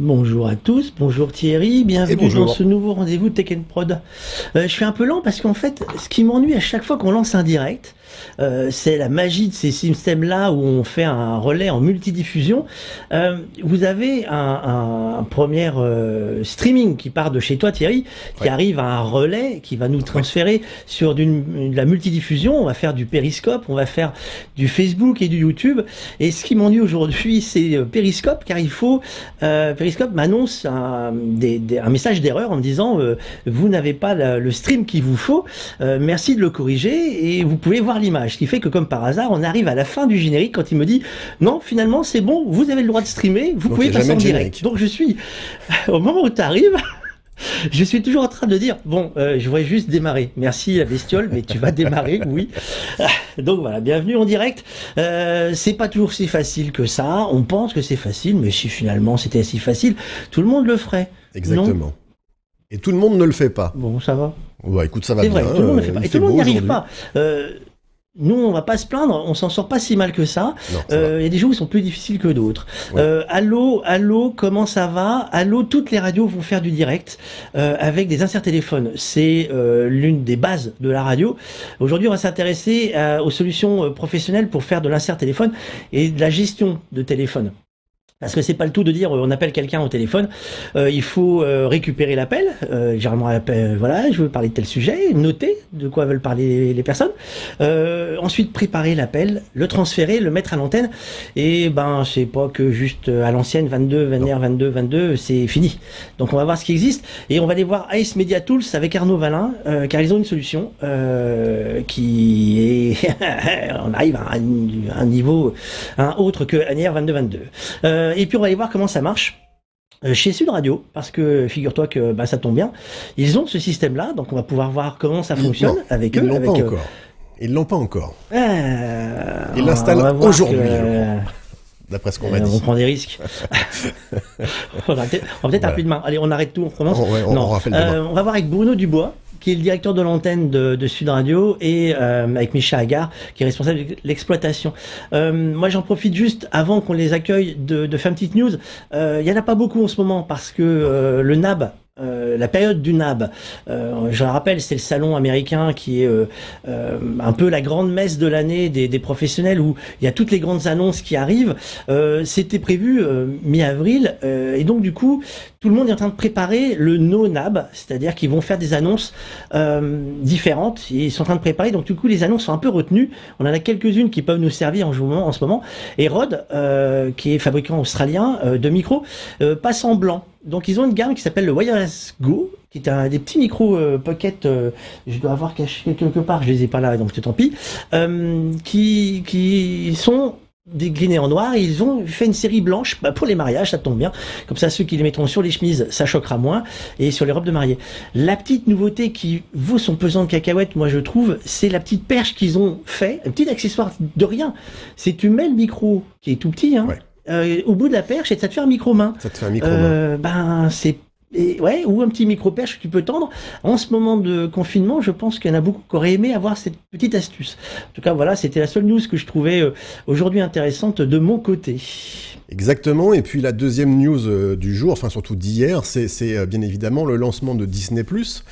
Bonjour à tous, bonjour Thierry, bienvenue bonjour. dans ce nouveau rendez-vous Tech Prod. Euh, je suis un peu lent parce qu'en fait, ce qui m'ennuie à chaque fois qu'on lance un direct, euh, c'est la magie de ces systèmes-là où on fait un relais en multidiffusion. Euh, vous avez un, premier euh, streaming qui part de chez toi Thierry, qui Ouais. arrive à un relais qui va nous transférer sur d'une, de la multidiffusion. On va faire du Periscope, on va faire du Facebook et du YouTube. Et ce qui m'ennuie aujourd'hui, c'est Periscope, car il faut Periscope m'annonce un, des- des- un message d'erreur en me disant vous n'avez pas la- le stream qu'il vous faut, merci de le corriger et vous pouvez voir l'image. Ce qui fait que comme par hasard, on arrive à la fin du générique quand il me dit non, finalement c'est bon, vous avez le droit de streamer, vous Donc, pouvez passer en direct. Donc je suis au moment où tu arrives. Je suis toujours en train de dire bon, euh, je voudrais juste démarrer. Merci la bestiole, mais tu vas démarrer, oui. Donc voilà, bienvenue en direct. Euh, c'est pas toujours si facile que ça. On pense que c'est facile, mais si finalement c'était si facile, tout le monde le ferait. Exactement. Et tout le monde ne le fait pas. Bon, ça va. Bah écoute, ça va bien. vrai, tout le monde ne euh, fait pas. Et tout le monde n'y arrive pas. Euh, nous, on va pas se plaindre, on s'en sort pas si mal que ça. Euh, Il y a des jours où ils sont plus difficiles que d'autres. Ouais. Euh, allô, allô, comment ça va? Allô, toutes les radios vont faire du direct euh, avec des inserts téléphones. C'est euh, l'une des bases de la radio. Aujourd'hui, on va s'intéresser aux solutions professionnelles pour faire de l'insert téléphone et de la gestion de téléphone. Parce que c'est pas le tout de dire euh, on appelle quelqu'un au téléphone, Euh, il faut euh, récupérer l'appel. Euh, généralement, l'appel, voilà, je veux parler de tel sujet, noter de quoi veulent parler les personnes. Euh, ensuite, préparer l'appel, le transférer, le mettre à l'antenne. Et ben, c'est pas que juste euh, à l'ancienne 22, 21, 22, 22, c'est fini. Donc, on va voir ce qui existe et on va aller voir Ice Media Tools avec Arnaud Valin, euh, car ils ont une solution euh, qui est, on arrive à un, un niveau un autre que Anière 22, 22. Euh, et puis, on va aller voir comment ça marche. euh, Chez Sud Radio, parce que figure-toi que bah, ça tombe bien, ils ont ce système-là, donc on va pouvoir voir comment ça fonctionne non, avec Ils eux. l'ont avec, pas euh, encore. Ils l'ont pas encore. euh, Ils on l'installent aujourd'hui, que, D'après ce qu'on m'a on dit. prend des risques. on va peut-être on va peut-être un Voilà. peu de main. Allez, on arrête tout, on recommence. Ouais, on, Non. on on va voir avec Bruno Dubois, qui est le directeur de l'antenne de, Sud Radio, et euh, avec Micha Agar, qui est responsable de l'exploitation. Euh, moi, j'en profite juste avant qu'on les accueille de, de faire une petite news. Euh, Il y en a pas beaucoup en ce moment parce que euh, le NAB. euh, la période du NAB, euh, je le rappelle, c'est le salon américain qui est euh, euh, un peu la grande messe de l'année des, professionnels où il y a toutes les grandes annonces qui arrivent. Euh, C'était prévu euh, mi-avril euh, et donc du coup tout le monde est en train de préparer le no NAB, c'est-à-dire qu'ils vont faire des annonces euh, différentes. Et ils sont en train de préparer, donc du coup les annonces sont un peu retenues. On en a quelques-unes qui peuvent nous servir en, ce moment-. Et Rode, euh, qui est fabricant australien euh, de micros, euh, passe en blanc. Donc ils ont une gamme qui s'appelle le Wireless Go, qui est un des petits micros euh, pocket. euh, je dois avoir caché quelque part, je les ai pas là, donc tant pis. euh, qui qui sont déclinés en noir et ils ont fait une série blanche bah, pour les mariages, ça tombe bien. Comme ça, ceux qui les mettront sur les chemises, ça choquera moins et sur les robes de mariée. La petite nouveauté qui vaut son pesant de cacahuètes, moi je trouve, c'est la petite perche qu'ils ont fait, un petit accessoire de rien. C'est tu mets le micro qui est tout petit, hein, Ouais. euh, au bout de la perche et ça te fait un micro main. Ça te fait un micro. Euh, ben c'est ouais, ou un petit micro-perche que tu peux tendre. En ce moment de confinement, je pense qu'il y en a beaucoup qui auraient aimé avoir cette petite astuce. En tout cas, voilà, c'était la seule news que je trouvais euh, aujourd'hui intéressante de mon côté. Exactement. Et puis la deuxième news euh, du jour, enfin surtout d'hier, c'est euh, bien évidemment le lancement de Disney Plus,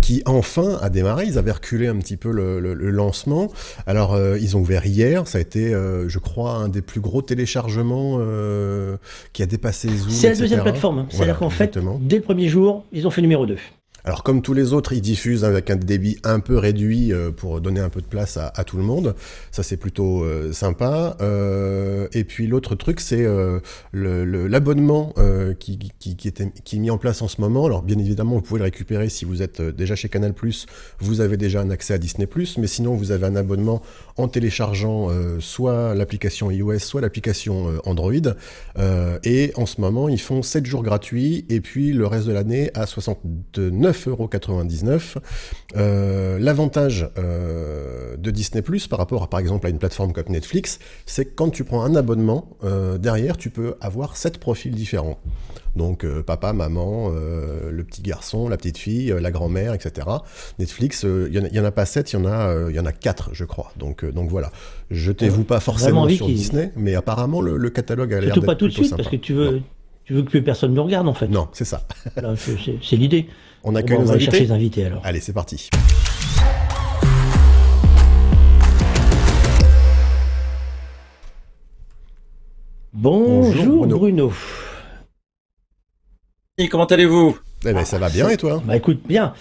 qui enfin a démarré. Ils avaient reculé un petit peu le, le- le lancement. Alors euh, ils ont ouvert hier. Ça a été, euh, je crois, un des plus gros téléchargements euh, qui a dépassé Zoom. C'est la deuxième plateforme. C'est-à-dire Voilà, qu'en fait, dès le premier jour, ils ont fait numéro 2. Alors comme tous les autres, ils diffusent avec un débit un peu réduit euh, pour donner un peu de place à, tout le monde. Ça c'est plutôt euh, sympa. Euh, et puis l'autre truc c'est l'abonnement qui, qui, est mis en place en ce moment. Alors bien évidemment vous pouvez le récupérer si vous êtes déjà chez Canal+, vous avez déjà un accès à Disney+, mais sinon vous avez un abonnement en téléchargeant soit l'application iOS, soit l'application Android. Et en ce moment, ils font 7 jours gratuits et puis le reste de l'année à 69,99€. Euh, L'avantage euh, de Disney Plus par rapport à par exemple à une plateforme comme Netflix, c'est que quand tu prends un abonnement, euh, derrière tu peux avoir 7 profils différents. Donc papa, maman, le petit garçon, la petite fille, la grand-mère, etc. Netflix, il n'y en, a pas 7, il y en a, y en a 4 je crois. Donc, donc voilà. Jetez-vous pas forcément sur Disney, mais apparemment le, le catalogue a l'air Surtout pas tout de suite, sympa. parce que tu veux, Non. Tu veux que plus personne nous regarde en fait Non, c'est ça. c'est l'idée. On accueille bon, nos on va invités. chercher les invités alors. Allez, c'est parti. Bonjour, Bruno. Bruno. Et comment allez-vous? Eh ben, ça va bien et toi? Bah écoute, bien.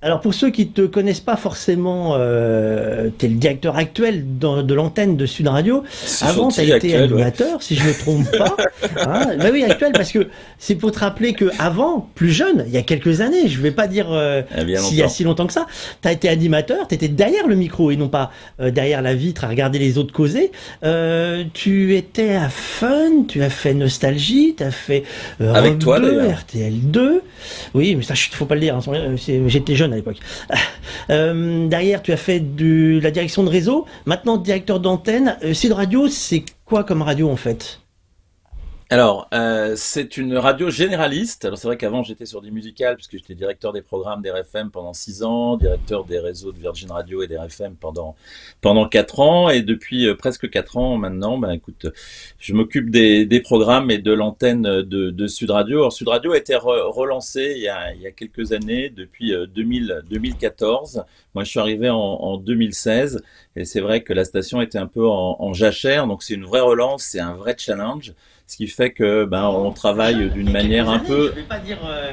Alors pour ceux qui te connaissent pas forcément, euh, tu es le directeur actuel de l'antenne de Sud Radio. Avant, tu as été actuel, ouais. animateur, si je ne me trompe pas. Hein bah oui, actuel, parce que c'est pour te rappeler que avant, plus jeune, il y a quelques années, je vais pas dire euh, Eh s'il y a si longtemps que ça, tu as été animateur, tu étais derrière le micro et non pas euh, derrière la vitre à regarder les autres causer. Euh, tu étais à Fun, tu as fait Nostalgie, tu as fait euh, Avec toi, 2, d'ailleurs. RTL 2. Oui, mais ça, chut, faut pas le dire. hein, J'étais jeune à l'époque. Euh, derrière, tu as fait de la direction de réseau. Maintenant, directeur d'antenne. Euh, Sud Radio, c'est quoi comme radio en fait? Alors, euh, c'est une radio généraliste. Alors, c'est vrai qu'avant, j'étais sur du musical, puisque j'étais directeur des programmes d'RFM pendant six ans, directeur des réseaux de Virgin Radio et d'RFM pendant, pendant quatre ans. Et depuis euh, presque quatre ans maintenant, ben, écoute, je m'occupe des, des programmes et de l'antenne de, de Sud Radio. Alors, Sud Radio a été re- relancé il y a, il y a quelques années, depuis euh, 2000, 2014. Moi, je suis arrivé en, en 2016. Et c'est vrai que la station était un peu en, en jachère. Donc, c'est une vraie relance, c'est un vrai challenge. Ce qui fait que ben on travaille d'une manière un peu euh,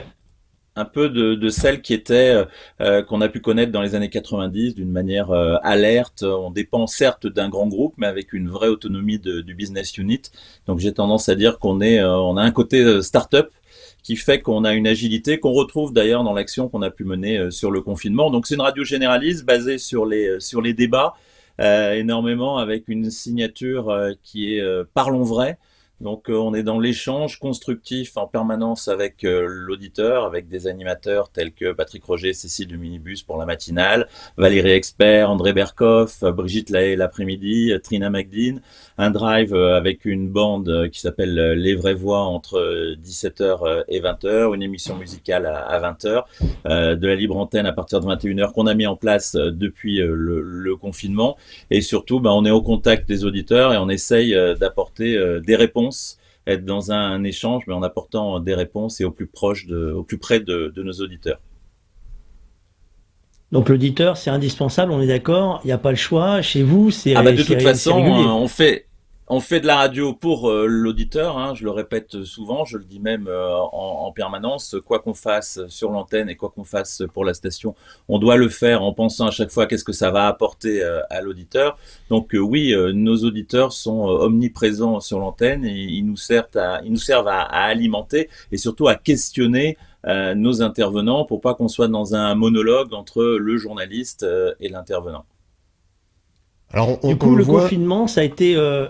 un peu de, de celle qui était euh, qu'on a pu connaître dans les années 90 d'une manière euh, alerte. On dépend certes d'un grand groupe, mais avec une vraie autonomie de- du business unit. Donc j'ai tendance à dire qu'on est, euh, on a un côté euh, start-up qui fait qu'on a une agilité qu'on retrouve d'ailleurs dans l'action qu'on a pu mener euh, sur le confinement. Donc c'est une radio généraliste basée sur les euh, sur les débats euh, énormément avec une signature euh, qui est euh, parlons vrai. Donc euh, on est dans l'échange constructif en permanence avec euh, l'auditeur, avec des animateurs tels que Patrick Roger, Cécile du Minibus pour la matinale, Valérie Expert, André Berkoff, Brigitte Lahaye l'après-midi, Trina McDean, un drive euh, avec une bande qui s'appelle Les Vraies Voix entre euh, 17h et 20h, une émission musicale à, à 20h, euh, de la libre antenne à partir de 21h qu'on a mis en place depuis le, confinement. Et surtout ben, on est au contact des auditeurs et on essaye d'apporter des réponses être dans un, un échange, mais en apportant des réponses et au plus proche de, au plus près de, de nos auditeurs. Donc l'auditeur, c'est indispensable, on est d'accord. Il n'y a pas le choix. Chez vous, c'est. Ah bah de toute façon, euh, on fait, on fait de la radio pour euh, l'auditeur. Hein, je le répète souvent, je le dis même euh, en, en permanence. Quoi qu'on fasse sur l'antenne et quoi qu'on fasse pour la station, on doit le faire en pensant à chaque fois qu'est-ce que ça va apporter euh, à l'auditeur. Donc euh, oui, euh, nos auditeurs sont euh, omniprésents sur l'antenne et ils nous servent à, ils nous servent à, à alimenter et surtout à questionner euh, nos intervenants pour pas qu'on soit dans un monologue entre le journaliste euh, et l'intervenant. Alors, on, Du on coup, le voit... confinement, ça a été. euh,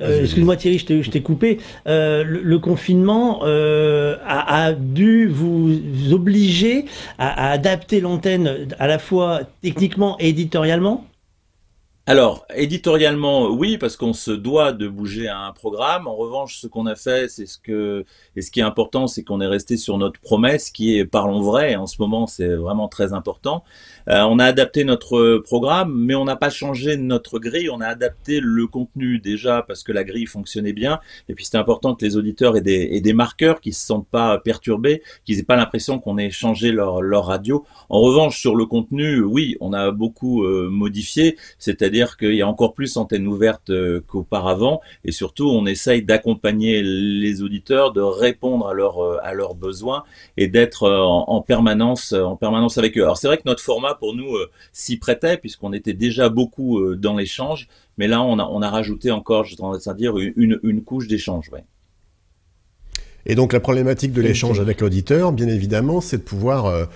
euh, Excuse-moi Thierry, je t'ai- je t'ai coupé. Euh, le, le confinement euh, a, a dû vous obliger à, à adapter l'antenne à la fois techniquement et éditorialement. Alors, éditorialement, oui, parce qu'on se doit de bouger à un programme. En revanche, ce qu'on a fait, c'est ce que, et ce qui est important, c'est qu'on est resté sur notre promesse, qui est parlons vrai. En ce moment, c'est vraiment très important. Euh, on a adapté notre programme, mais on n'a pas changé notre grille. On a adapté le contenu déjà parce que la grille fonctionnait bien. Et puis, c'est important que les auditeurs aient des, aient des marqueurs qui se sentent pas perturbés, qu'ils aient pas l'impression qu'on ait changé leur, radio. En revanche, sur le contenu, oui, on a beaucoup euh, modifié. C'est-à-dire qu'il y a encore plus antenne ouverte euh, qu'auparavant, et surtout on essaye d'accompagner les auditeurs, de répondre à leurs euh, à leurs besoins et d'être euh, en, en permanence en permanence avec eux. Alors c'est vrai que notre format pour nous euh, s'y prêtait puisqu'on était déjà beaucoup euh, dans l'échange, mais là on a on a rajouté encore, je tendance à dire une une couche d'échange. Ouais. Et donc la problématique de l'échange avec l'auditeur, bien évidemment, c'est de pouvoir euh,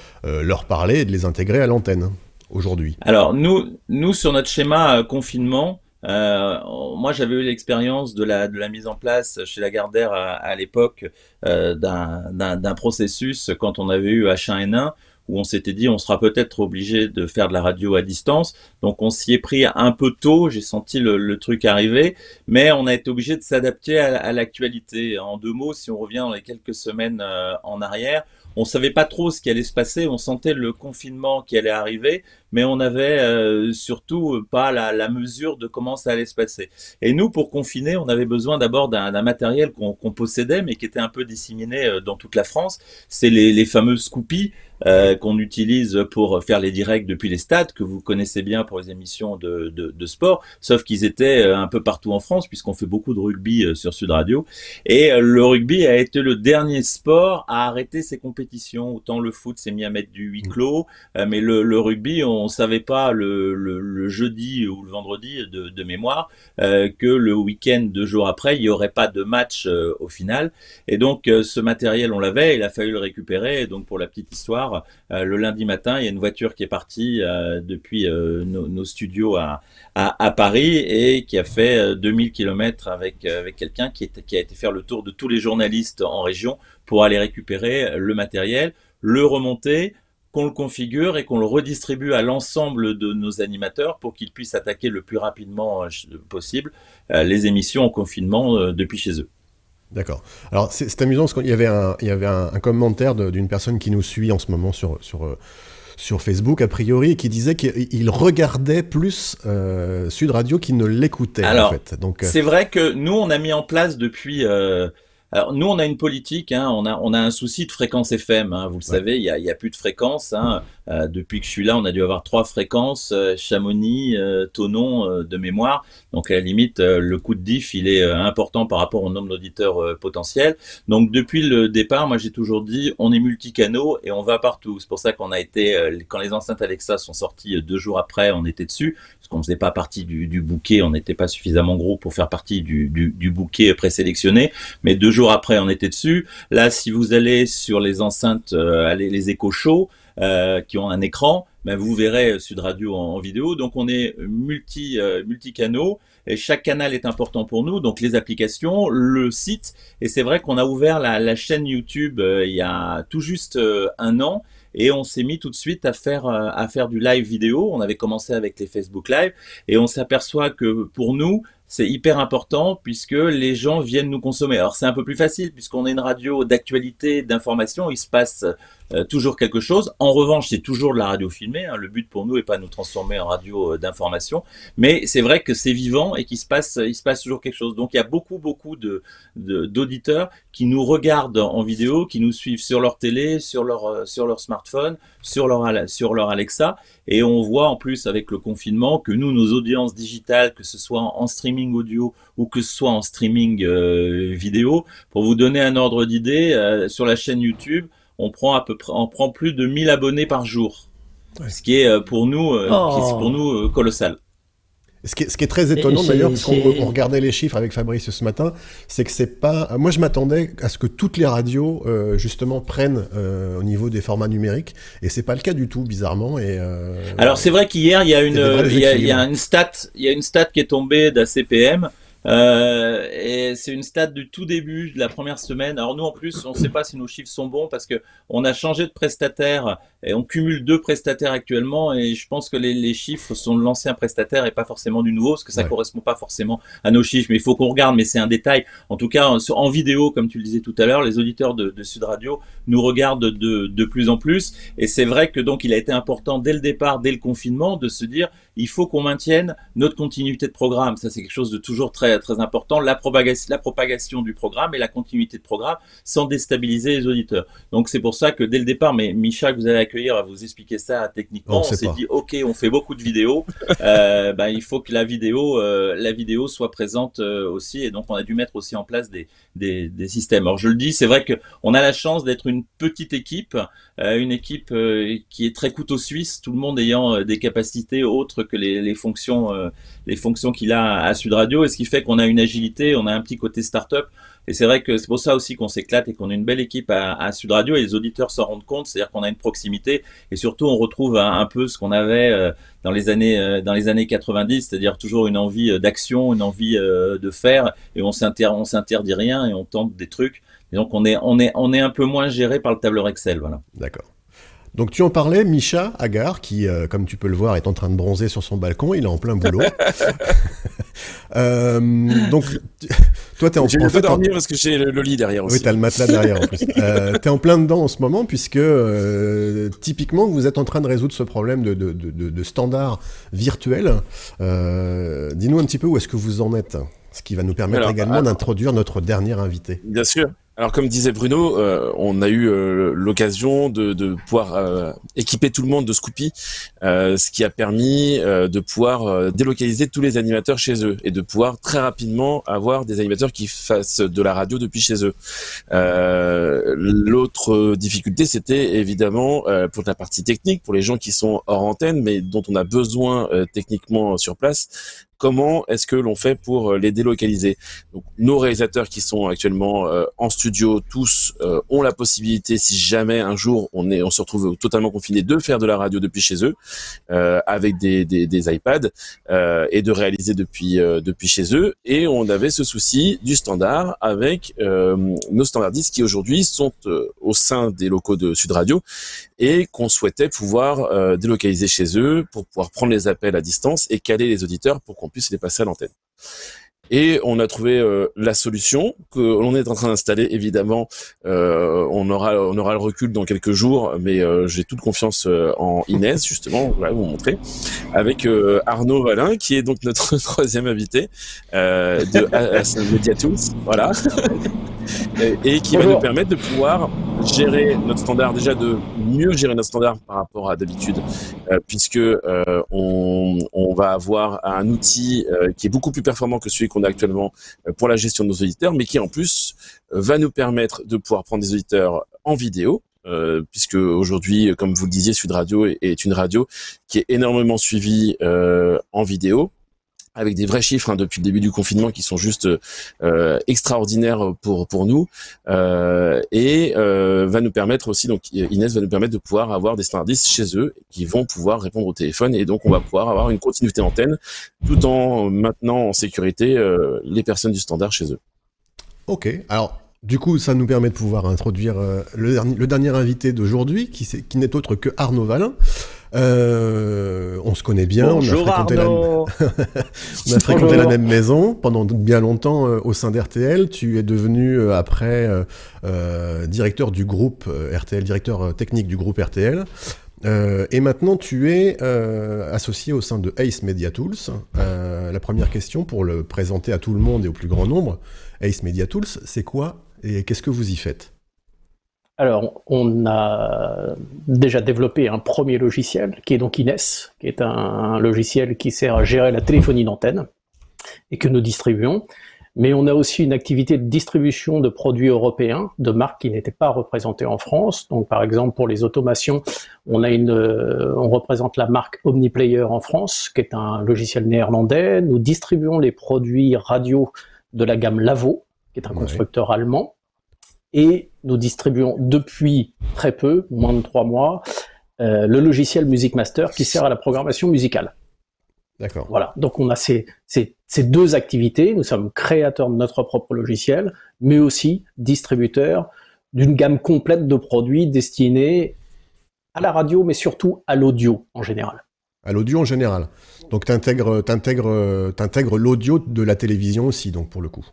leur parler et de les intégrer à l'antenne aujourd'hui. Alors nous, nous sur notre schéma euh, confinement, euh, moi j'avais eu l'expérience de la, mise en place chez Lagardère à, à l'époque euh, d'un processus quand on avait eu H1N1 où on s'était dit on sera peut-être obligé de faire de la radio à distance. Donc on s'y est pris un peu tôt, j'ai senti le, truc arriver, mais on a été obligé de s'adapter à, l'actualité. En deux mots, si on revient dans les quelques semaines euh, en arrière, on savait pas trop ce qui allait se passer, on sentait le confinement qui allait arriver, mais on n'avait euh, surtout pas la, mesure de comment ça allait se passer. Et nous, pour confiner, on avait besoin d'abord d'un matériel qu'on possédait, mais qui était un peu disséminé euh, dans toute la France. C'est les, les fameux Scoopy euh, qu'on utilise pour faire les directs depuis les stades, que vous connaissez bien pour les émissions de, de, de sport, sauf qu'ils étaient euh, un peu partout en France, puisqu'on fait beaucoup de rugby euh, sur Sud Radio. Et le rugby a été le dernier sport à arrêter ses compétitions. Autant le foot s'est mis à mettre du huis mm. clos, mais le, le, rugby, on savait pas le, le, le, jeudi ou le vendredi de, de mémoire que le week-end, deux jours après, il n'y aurait pas de match au final. Et donc, ce matériel, on l'avait, il a fallu le récupérer. Et donc, pour la petite histoire, euh, le lundi matin, il y a une voiture qui est partie euh, depuis euh, nos, studios à, Paris et qui a fait 2000 km avec, avec quelqu'un qui, qui a été faire le tour de tous les journalistes en région pour aller récupérer le matériel, le remonter, qu'on le configure et qu'on le redistribue à l'ensemble de nos animateurs pour qu'ils puissent attaquer le plus rapidement possible les émissions en confinement depuis chez eux. D'accord. Alors c'est amusant parce qu'il y avait un, il y avait un, commentaire d'une personne qui nous suit en ce moment sur, sur, euh, sur Facebook, a priori, qui disait qu'il regardait plus euh, Sud Radio qu'il ne l'écoutait. Alors, en fait. Donc, euh, c'est vrai que nous, on a mis en place depuis alors nous, on a une politique, hein, on, a, on a un souci de fréquence FM. Hein, vous le savez, il y a, a, plus de fréquences. Hein. Euh, depuis que je suis là, on a dû avoir trois fréquences, euh, Chamonix, euh, Tonon de mémoire. Donc à la limite, le coût de diff, il est important par rapport au nombre d'auditeurs potentiels. Donc depuis le départ, moi j'ai toujours dit, on est multicanaux et on va partout. C'est pour ça qu'on a été, quand les enceintes Alexa sont sorties deux jours après, on était dessus, parce qu'on faisait pas partie du, du bouquet, on n'était pas suffisamment gros pour faire partie du, du, du bouquet présélectionné. Mais deux jours après, on était dessus. Là, si vous allez sur les enceintes, euh, les échos chauds, euh, qui ont un écran, ben vous verrez Sud Radio en, vidéo. Donc on est multi euh, multi-canaux et chaque canal est important pour nous. Donc les applications, le site et c'est vrai qu'on a ouvert la, la chaîne YouTube il y a tout juste un an et on s'est mis tout de suite à faire à faire du live vidéo. On avait commencé avec les Facebook Live et on s'aperçoit que pour nous c'est hyper important puisque les gens viennent nous consommer. Alors c'est un peu plus facile puisqu'on est une radio d'actualité, d'information, il se passe euh, toujours quelque chose. En revanche, c'est toujours de la radio filmée. Hein. Le but pour nous n'est pas de nous transformer en radio euh, d'information, mais c'est vrai que c'est vivant et qu'il se passe, il se passe toujours quelque chose. Donc il y a beaucoup, beaucoup d'auditeurs qui nous regardent en vidéo, qui nous suivent sur leur télé, sur leur euh, sur leur smartphone, sur leur sur leur Alexa, et on voit en plus avec le confinement que nous, nos audiences digitales, que ce soit en streaming audio ou que ce soit en streaming vidéo, pour vous donner un ordre d'idée, sur la chaîne YouTube on prend à peu près, on prend plus de 1000 abonnés par jour. Ce qui est euh, pour nous, euh, pour oh. nous euh, colossal. Ce qui, est, ce qui est très étonnant d'ailleurs, parce qu'on regardait les chiffres avec Fabrice ce matin, c'est que c'est pas. Moi, je m'attendais à ce que toutes les radios justement prennent au niveau des formats numériques, et c'est pas le cas du tout, bizarrement. Et alors c'est vrai qu'hier il y a une, il y, y a, une stat, il y a une stat qui est tombée d'ACPM euh, et c'est une stat du tout début de la première semaine. Alors nous en plus, on ne sait pas si nos chiffres sont bons parce que on a changé de prestataire et on cumule deux prestataires actuellement. Et je pense que les, les chiffres sont de l'ancien prestataire et pas forcément du nouveau parce que ça ne correspond pas forcément à nos chiffres. Mais il faut qu'on regarde. Mais c'est un détail. En tout cas, en, en, vidéo, comme tu le disais tout à l'heure, les auditeurs de, de, Sud Radio nous regardent de, de plus en plus. Et c'est vrai que donc il a été important dès le départ, dès le confinement, de se dire il faut qu'on maintienne notre continuité de programme. Ça c'est quelque chose de toujours très très, important, la propagation, la propagation du programme et la continuité de programme sans déstabiliser les auditeurs. Donc c'est pour ça que dès le départ, mais Micha que vous allez va vous expliquer ça techniquement. On, s'est dit ok, on fait beaucoup de vidéos, euh, ben, il faut que la vidéo, euh, la vidéo soit présente euh, aussi et donc on a dû mettre aussi en place des, des, des systèmes. Alors je le dis, c'est vrai que on a la chance d'être une petite équipe, une équipe qui est très couteau suisse, tout le monde ayant des capacités autres que les, les fonctions, les fonctions qu'il a à Sud Radio et ce qui fait qu'on a une agilité, on a un petit côté start-up. Et c'est vrai que c'est pour ça aussi qu'on s'éclate et qu'on a une belle équipe à, Sud Radio et les auditeurs s'en rendent compte, c'est-à-dire qu'on a une proximité et surtout on retrouve un, peu ce qu'on avait euh, dans les années euh, dans les années 90, c'est-à-dire toujours une envie euh, d'action, une envie de faire et on s'interdit rien et on tente des trucs. Et donc on est on est on est un peu moins géré par le tableur Excel, voilà. D'accord. Donc tu en parlais, Micha Agar, qui, euh, comme tu peux le voir, est en train de bronzer sur son balcon. Il est en plein boulot. euh, donc toi, t'es en, j'ai en fait dormir parce que j'ai le, lit derrière aussi. Oui, t'as le matelas derrière en plus. euh, t'es en plein dedans en ce moment puisque euh, typiquement vous êtes en train de résoudre ce problème de, de, de, de standard virtuel. Euh, dis-nous un petit peu où est-ce que vous en êtes, ce qui va nous permettre également d'introduire notre dernier invité. Bien sûr. Alors comme disait Bruno, euh, on a eu euh, l'occasion de, pouvoir euh, équiper tout le monde de Scoopy, ce qui a permis de pouvoir délocaliser tous les animateurs chez eux et de pouvoir très rapidement avoir des animateurs qui fassent de la radio depuis chez eux. L'autre difficulté, c'était évidemment pour la partie technique, pour les gens qui sont hors antenne, mais dont on a besoin techniquement sur place, comment est-ce que l'on fait pour euh, les délocaliser Donc, Nos réalisateurs qui sont actuellement euh, en studio, tous euh, ont la possibilité, si jamais un jour on est, on se retrouve totalement confiné, de faire de la radio depuis chez eux avec des, des, des iPads et de réaliser depuis depuis chez eux. Et on avait ce souci du standard avec nos standardistes qui aujourd'hui sont au sein des locaux de Sud Radio et qu'on souhaitait pouvoir délocaliser chez eux pour pouvoir prendre les appels à distance et caler les auditeurs pour qu'on qu'on puisse les passer à l'antenne. Et on a trouvé euh, la solution que l'on est en train d'installer. Évidemment, euh, on aura on aura le recul dans quelques jours, mais euh, j'ai toute confiance en Inès justement. Voilà, vous montrer avec Arnaud Valin qui est donc notre troisième invité de Media Tools. Voilà. et qui va nous permettre de pouvoir gérer notre standard, déjà de mieux gérer notre standard par rapport à d'habitude, euh, puisque euh, on, on, va avoir un outil euh, qui est beaucoup plus performant que celui qu'on a actuellement euh, pour la gestion de nos auditeurs, mais qui en plus va nous permettre de pouvoir prendre des auditeurs en vidéo, euh, puisque aujourd'hui, comme vous le disiez, Sud Radio est, une radio qui est énormément suivie euh, en vidéo avec des vrais chiffres hein, depuis le début du confinement qui sont juste euh, extraordinaires pour pour nous euh, et euh, va nous permettre aussi donc Inès va nous permettre de pouvoir avoir des standardistes chez eux qui vont pouvoir répondre au téléphone et donc on va pouvoir avoir une continuité antenne tout en maintenant en sécurité euh, les personnes du standard chez eux. Ok, alors du coup, ça nous permet de pouvoir introduire euh, le, dernier, le dernier invité d'aujourd'hui, qui, qui n'est autre que Arnaud Valin. Euh, on se connaît bien, Bonjour on a fréquenté, la... on a fréquenté la même maison pendant bien longtemps euh, au sein d'RTL. Tu es devenu euh, après directeur du groupe RTL, directeur technique du groupe RTL. et maintenant, tu es associé au sein de Ace Media Tools. la première question pour le présenter à tout le monde et au plus grand nombre, Ace Media Tools, c'est quoi et qu'est-ce que vous y faites? Alors, on a déjà développé un premier logiciel qui est donc Ines, qui est un logiciel qui sert à gérer la téléphonie d'antenne et que nous distribuons. Mais on a aussi une activité de distribution de produits européens, de marques qui n'étaient pas représentées en France. Donc, par exemple, pour les automations, on a une, on représente la marque OmniPlayer en France, qui est un logiciel néerlandais. Nous distribuons les produits radio de la gamme Lavo, qui est un ouais. constructeur allemand et nous distribuons depuis très peu, moins de trois mois, euh, le logiciel Music Master qui sert à la programmation musicale. D'accord. Voilà. Donc on a ces, ces, ces, deux activités. Nous sommes créateurs de notre propre logiciel, mais aussi distributeurs d'une gamme complète de produits destinés à la radio, mais surtout à l'audio en général. À l'audio en général. Donc tu intègres l'audio de la télévision aussi, donc pour le coup.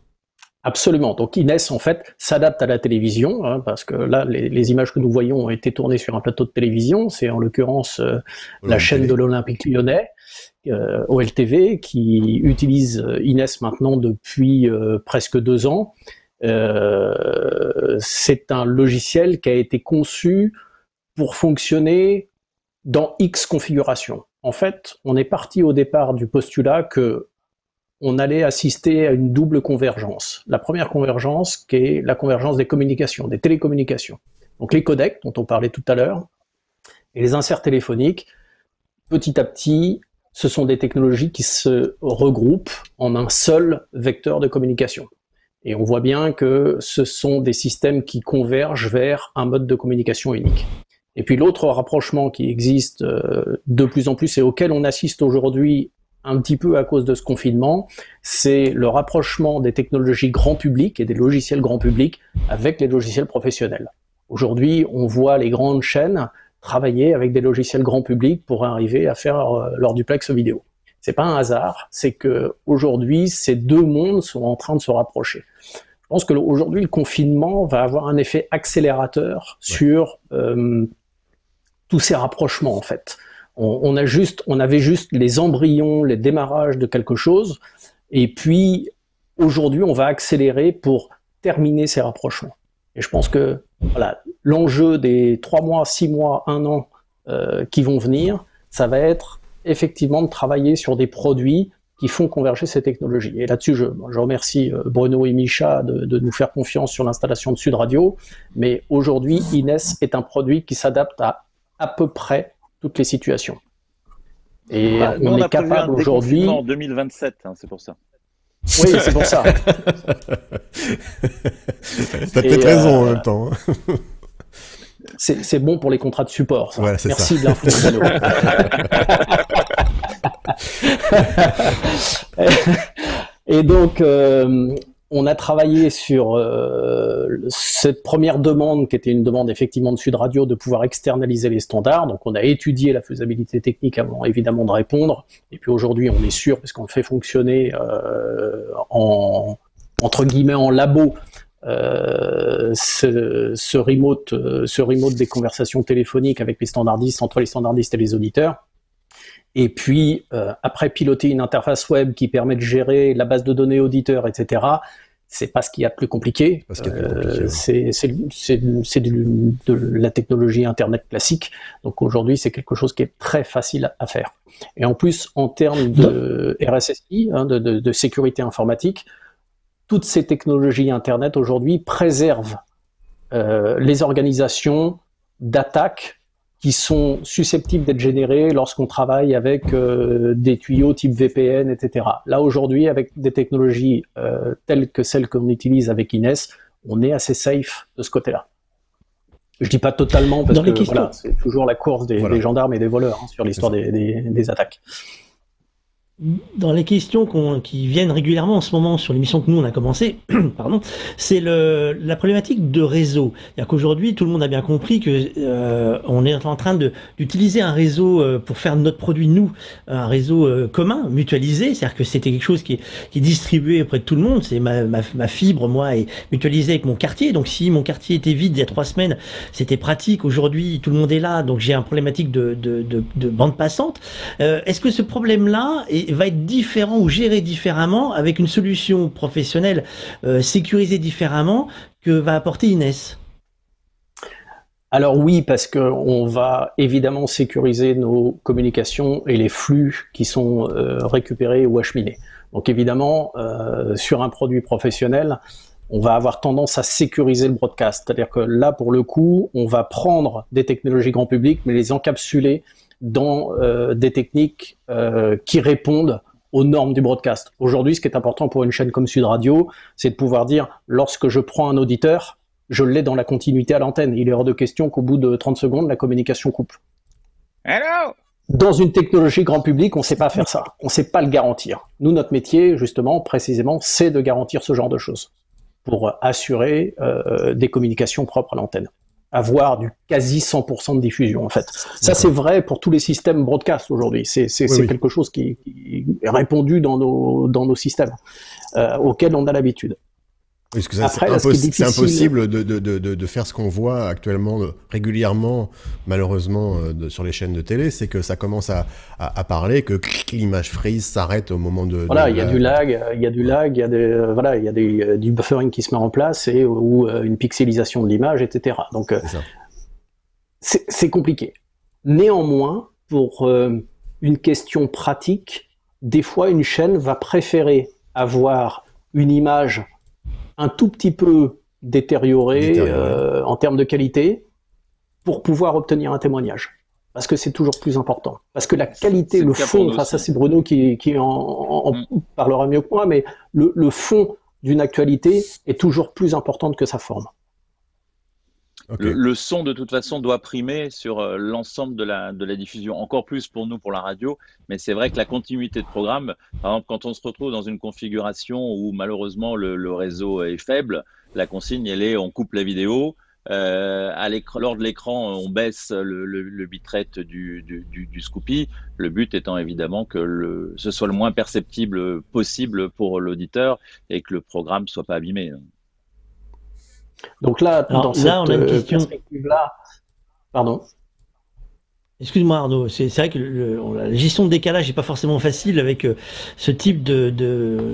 Absolument. Donc Inès, en fait, s'adapte à la télévision, hein, parce que là, les, les, images que nous voyons ont été tournées sur un plateau de télévision. C'est en l'occurrence euh, la chaîne de l'Olympique lyonnais, euh, OLTV, qui utilise euh, Inès maintenant depuis euh, presque deux ans. Euh, c'est un logiciel qui a été conçu pour fonctionner dans X configurations. En fait, on est parti au départ du postulat que on allait assister à une double convergence. La première convergence qui est la convergence des communications, des télécommunications. Donc les codecs dont on parlait tout à l'heure et les inserts téléphoniques, petit à petit, ce sont des technologies qui se regroupent en un seul vecteur de communication. Et on voit bien que ce sont des systèmes qui convergent vers un mode de communication unique. Et puis l'autre rapprochement qui existe euh, de plus en plus et auquel on assiste aujourd'hui un petit peu à cause de ce confinement, c'est le rapprochement des technologies grand public et des logiciels grand public avec les logiciels professionnels. Aujourd'hui, on voit les grandes chaînes travailler avec des logiciels grand public pour arriver à faire leur duplex vidéo. C'est pas un hasard, c'est que aujourd'hui ces deux mondes sont en train de se rapprocher. Je pense que aujourd'hui le confinement va avoir un effet accélérateur sur tous ces rapprochements en fait. On, a juste, on avait juste les embryons, les démarrages de quelque chose, et puis aujourd'hui on va accélérer pour terminer ces rapprochements. Et je pense que voilà, l'enjeu des trois mois, six mois, un an euh, qui vont venir, ça va être effectivement de travailler sur des produits qui font converger ces technologies. Et là-dessus, je, je, remercie euh, Bruno et Micha de, de nous faire confiance sur l'installation de Sud Radio. Mais aujourd'hui, Inès est un produit qui s'adapte à à peu près toutes les situations. Et bah, on, est capable aujourd'hui. En 2027, hein, c'est pour ça. Oui, c'est pour ça. T'as peut-être raison en euh, même temps. Hein. c'est bon pour les contrats de support. Merci de l'info. et donc, euh, on a travaillé sur euh, cette première demande, qui était une demande effectivement de Sud Radio, de pouvoir externaliser les standards. Donc on a étudié la faisabilité technique avant évidemment de répondre. Et puis aujourd'hui, on est sûr, parce qu'on fait fonctionner euh, en entre guillemets en labo, euh, ce, remote, ce remote des conversations téléphoniques avec les standardistes, entre les standardistes et les auditeurs. Et puis, après piloter une interface web qui permet de gérer la base de données auditeurs, etc., c'est pas ce qu'il y a de plus compliqué. Euh, c'est de la technologie Internet classique. Donc aujourd'hui, c'est quelque chose qui est très facile à faire. Et en plus, en termes de RSSI, hein, de, sécurité informatique, toutes ces technologies Internet aujourd'hui préservent euh, les organisations d'attaques qui sont susceptibles d'être générés lorsqu'on travaille avec euh, des tuyaux type VPN, etc. Là aujourd'hui, avec des technologies euh, telles que celles qu'on utilise avec Inès, on est assez safe de ce côté-là. Je dis pas totalement parce que voilà, c'est toujours la course des, gendarmes et des voleurs hein, sur l'histoire des, des, attaques dans les questions qui viennent régulièrement en ce moment sur l'émission que nous on a commencé, pardon, c'est la problématique de réseau. C'est-à-dire qu'aujourd'hui tout le monde a bien compris que euh, on est en train d'utiliser un réseau euh, pour faire notre produit nous, un réseau euh, commun, mutualisé. C'est-à-dire que c'était quelque chose qui est, qui est distribué auprès de tout le monde. C'est ma, ma, ma, fibre moi est mutualisée avec mon quartier. Donc si mon quartier était vide il y a trois semaines, c'était pratique. Aujourd'hui tout le monde est là, donc j'ai un problématique de, de, de, de bande passante. Est-ce que ce problème-là est va être différent ou géré différemment avec une solution professionnelle euh, sécurisée différemment que va apporter Inès alors oui, parce qu'on va évidemment sécuriser nos communications et les flux qui sont euh, récupérés ou acheminés. Donc évidemment, euh, sur un produit professionnel, on va avoir tendance à sécuriser le broadcast. C'est-à-dire que là, pour le coup, on va prendre des technologies grand public, mais les encapsuler dans euh, des techniques euh, qui répondent aux normes du broadcast. Aujourd'hui, ce qui est important pour une chaîne comme Sud Radio, c'est de pouvoir dire, lorsque je prends un auditeur, je l'ai dans la continuité à l'antenne. Il est hors de question qu'au bout de 30 secondes, la communication coupe. Hello dans une technologie grand public, on ne sait pas faire ça. On ne sait pas le garantir. Nous, notre métier, justement, précisément, c'est de garantir ce genre de choses pour assurer euh, des communications propres à l'antenne avoir du quasi 100% de diffusion en fait. Ça c'est vrai pour tous les systèmes broadcast aujourd'hui. C'est quelque chose qui, est répandu dans nos, dans nos systèmes euh, auxquels on a l'habitude c'est impossible de, de, de, de, faire ce qu'on voit actuellement régulièrement, malheureusement, euh, sur les chaînes de télé, c'est que ça commence à, à, parler, que l'image freeze s'arrête au moment de. Voilà, il y a du lag, il y a du lag, il y a des, euh, voilà, il y a des, euh, du buffering qui se met en place et ou une pixelisation de l'image, etc. Donc c'est compliqué. Néanmoins, pour une question pratique, des fois une chaîne va préférer avoir une image un tout petit peu détérioré, euh, en termes de qualité pour pouvoir obtenir un témoignage. Parce que c'est toujours plus important. Parce que la qualité, le fond, enfin ça c'est Bruno qui, qui en, mm. parlera mieux que moi, mais le, le fond d'une actualité est toujours plus importante que sa forme. Le, son, de toute façon, doit primer sur euh, l'ensemble de la, de la diffusion, encore plus pour nous, pour la radio. Mais c'est vrai que la continuité de programme, par exemple, quand on se retrouve dans une configuration où malheureusement le, réseau est faible, la consigne, elle est on coupe la vidéo, à lors de l'écran, on baisse le, le, bitrate du, du, du, Scoopy. Le but étant évidemment que le, ce soit le moins perceptible possible pour l'auditeur et que le programme soit pas abîmé. Donc là, dans cette on a une question. perspective-là, pardon. Excuse-moi Arnaud, c'est vrai que la gestion de décalage n'est pas forcément facile avec euh, ce type de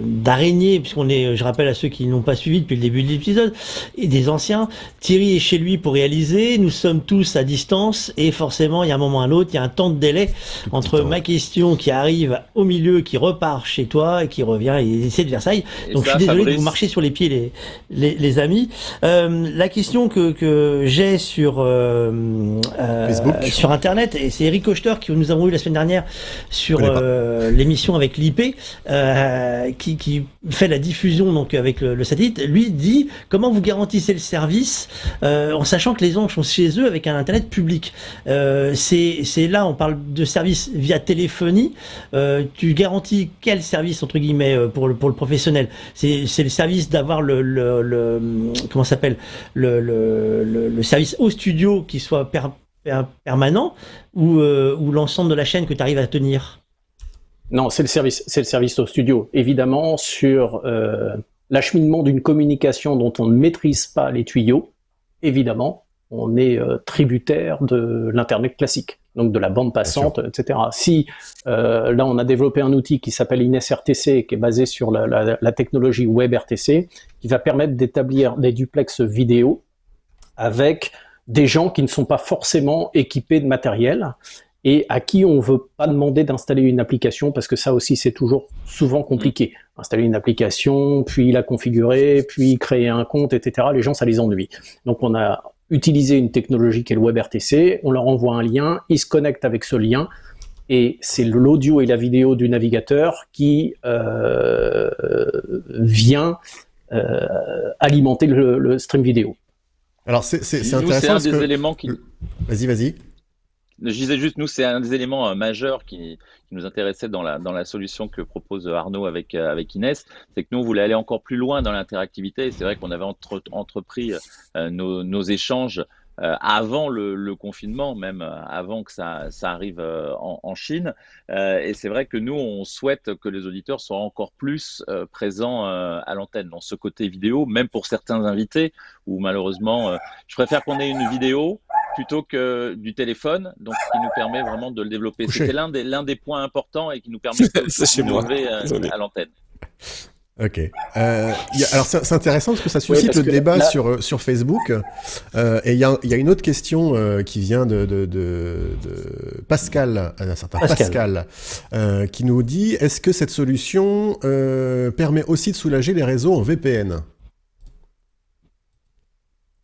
d'araignée, puisqu'on est, je rappelle à ceux qui n'ont pas suivi depuis le début de l'épisode, et des anciens, Thierry est chez lui pour réaliser, nous sommes tous à distance, et forcément il y a un moment à l'autre, il y a un temps de délai entre ma question qui arrive au milieu, qui repart chez toi, et qui revient, et c'est de Versailles. Donc je suis désolé de vous marcher sur les pieds les, les, les amis. Euh, la question que, que j'ai sur, euh, euh sur Internet, et c'est Eric Kochter qui nous avons eu la semaine dernière sur euh, l'émission avec l'IP, euh, qui, qui, fait la diffusion donc avec le, satellite. Lui dit comment vous garantissez le service euh, en sachant que les gens sont chez eux avec un internet public? c'est là on parle de service via téléphonie. tu garantis quel service entre guillemets pour le pour le professionnel? C'est le service d'avoir le, le, le, comment s'appelle? Le, le, le, service au studio qui soit per, permanent ou, euh, ou l'ensemble de la chaîne que tu arrives à tenir? Non, c'est le service, c'est le service au studio. Évidemment, sur euh, l'acheminement d'une communication dont on ne maîtrise pas les tuyaux, évidemment, on est euh, tributaire de l'internet classique, donc de la bande passante, etc. Si là on a développé un outil qui s'appelle INES-RTC, qui est basé sur la, la, la technologie WebRTC, qui va permettre d'établir des duplex vidéo avec des gens qui ne sont pas forcément équipés de matériel et à qui on veut pas demander d'installer une application parce que ça aussi c'est toujours souvent compliqué. Installer une application, puis la configurer, puis créer un compte, etc. Les gens ça les ennuie. Donc on a utilisé une technologie qui est le WebRTC, on leur envoie un lien, ils se connectent avec ce lien et c'est l'audio et la vidéo du navigateur qui euh, vient euh, alimenter le stream vidéo. Alors c'est intéressant. C'est un des éléments qui. Vas-y, vas-y. Je disais juste, nous, c'est un des éléments euh, majeurs qui, qui, nous intéressait dans la, dans la solution que propose Arnaud avec, euh, avec Inès, c'est que nous, on voulait aller encore plus loin dans l'interactivité. C'est vrai qu'on avait entre, entrepris euh, nos, nos, échanges euh, avant le, le, confinement, même euh, avant que ça, ça arrive euh, en, en, Chine. et c'est vrai que nous, on souhaite que les auditeurs soient encore plus présents à l'antenne dans ce côté vidéo, même pour certains invités, où malheureusement, je préfère qu'on ait une vidéo plutôt que du téléphone, donc qui nous permet vraiment de le développer. C'était l'un des, l'un des points importants et qui nous permet de, de à l'antenne. Ok. Euh, alors c'est intéressant parce que ça suscite le débat sur euh, sur Facebook. Euh, et il y a, y a, une autre question euh, qui vient de, de, de, de Pascal, un certain Pascal, Pascal qui nous dit est-ce que cette solution permet aussi de soulager les réseaux en VPN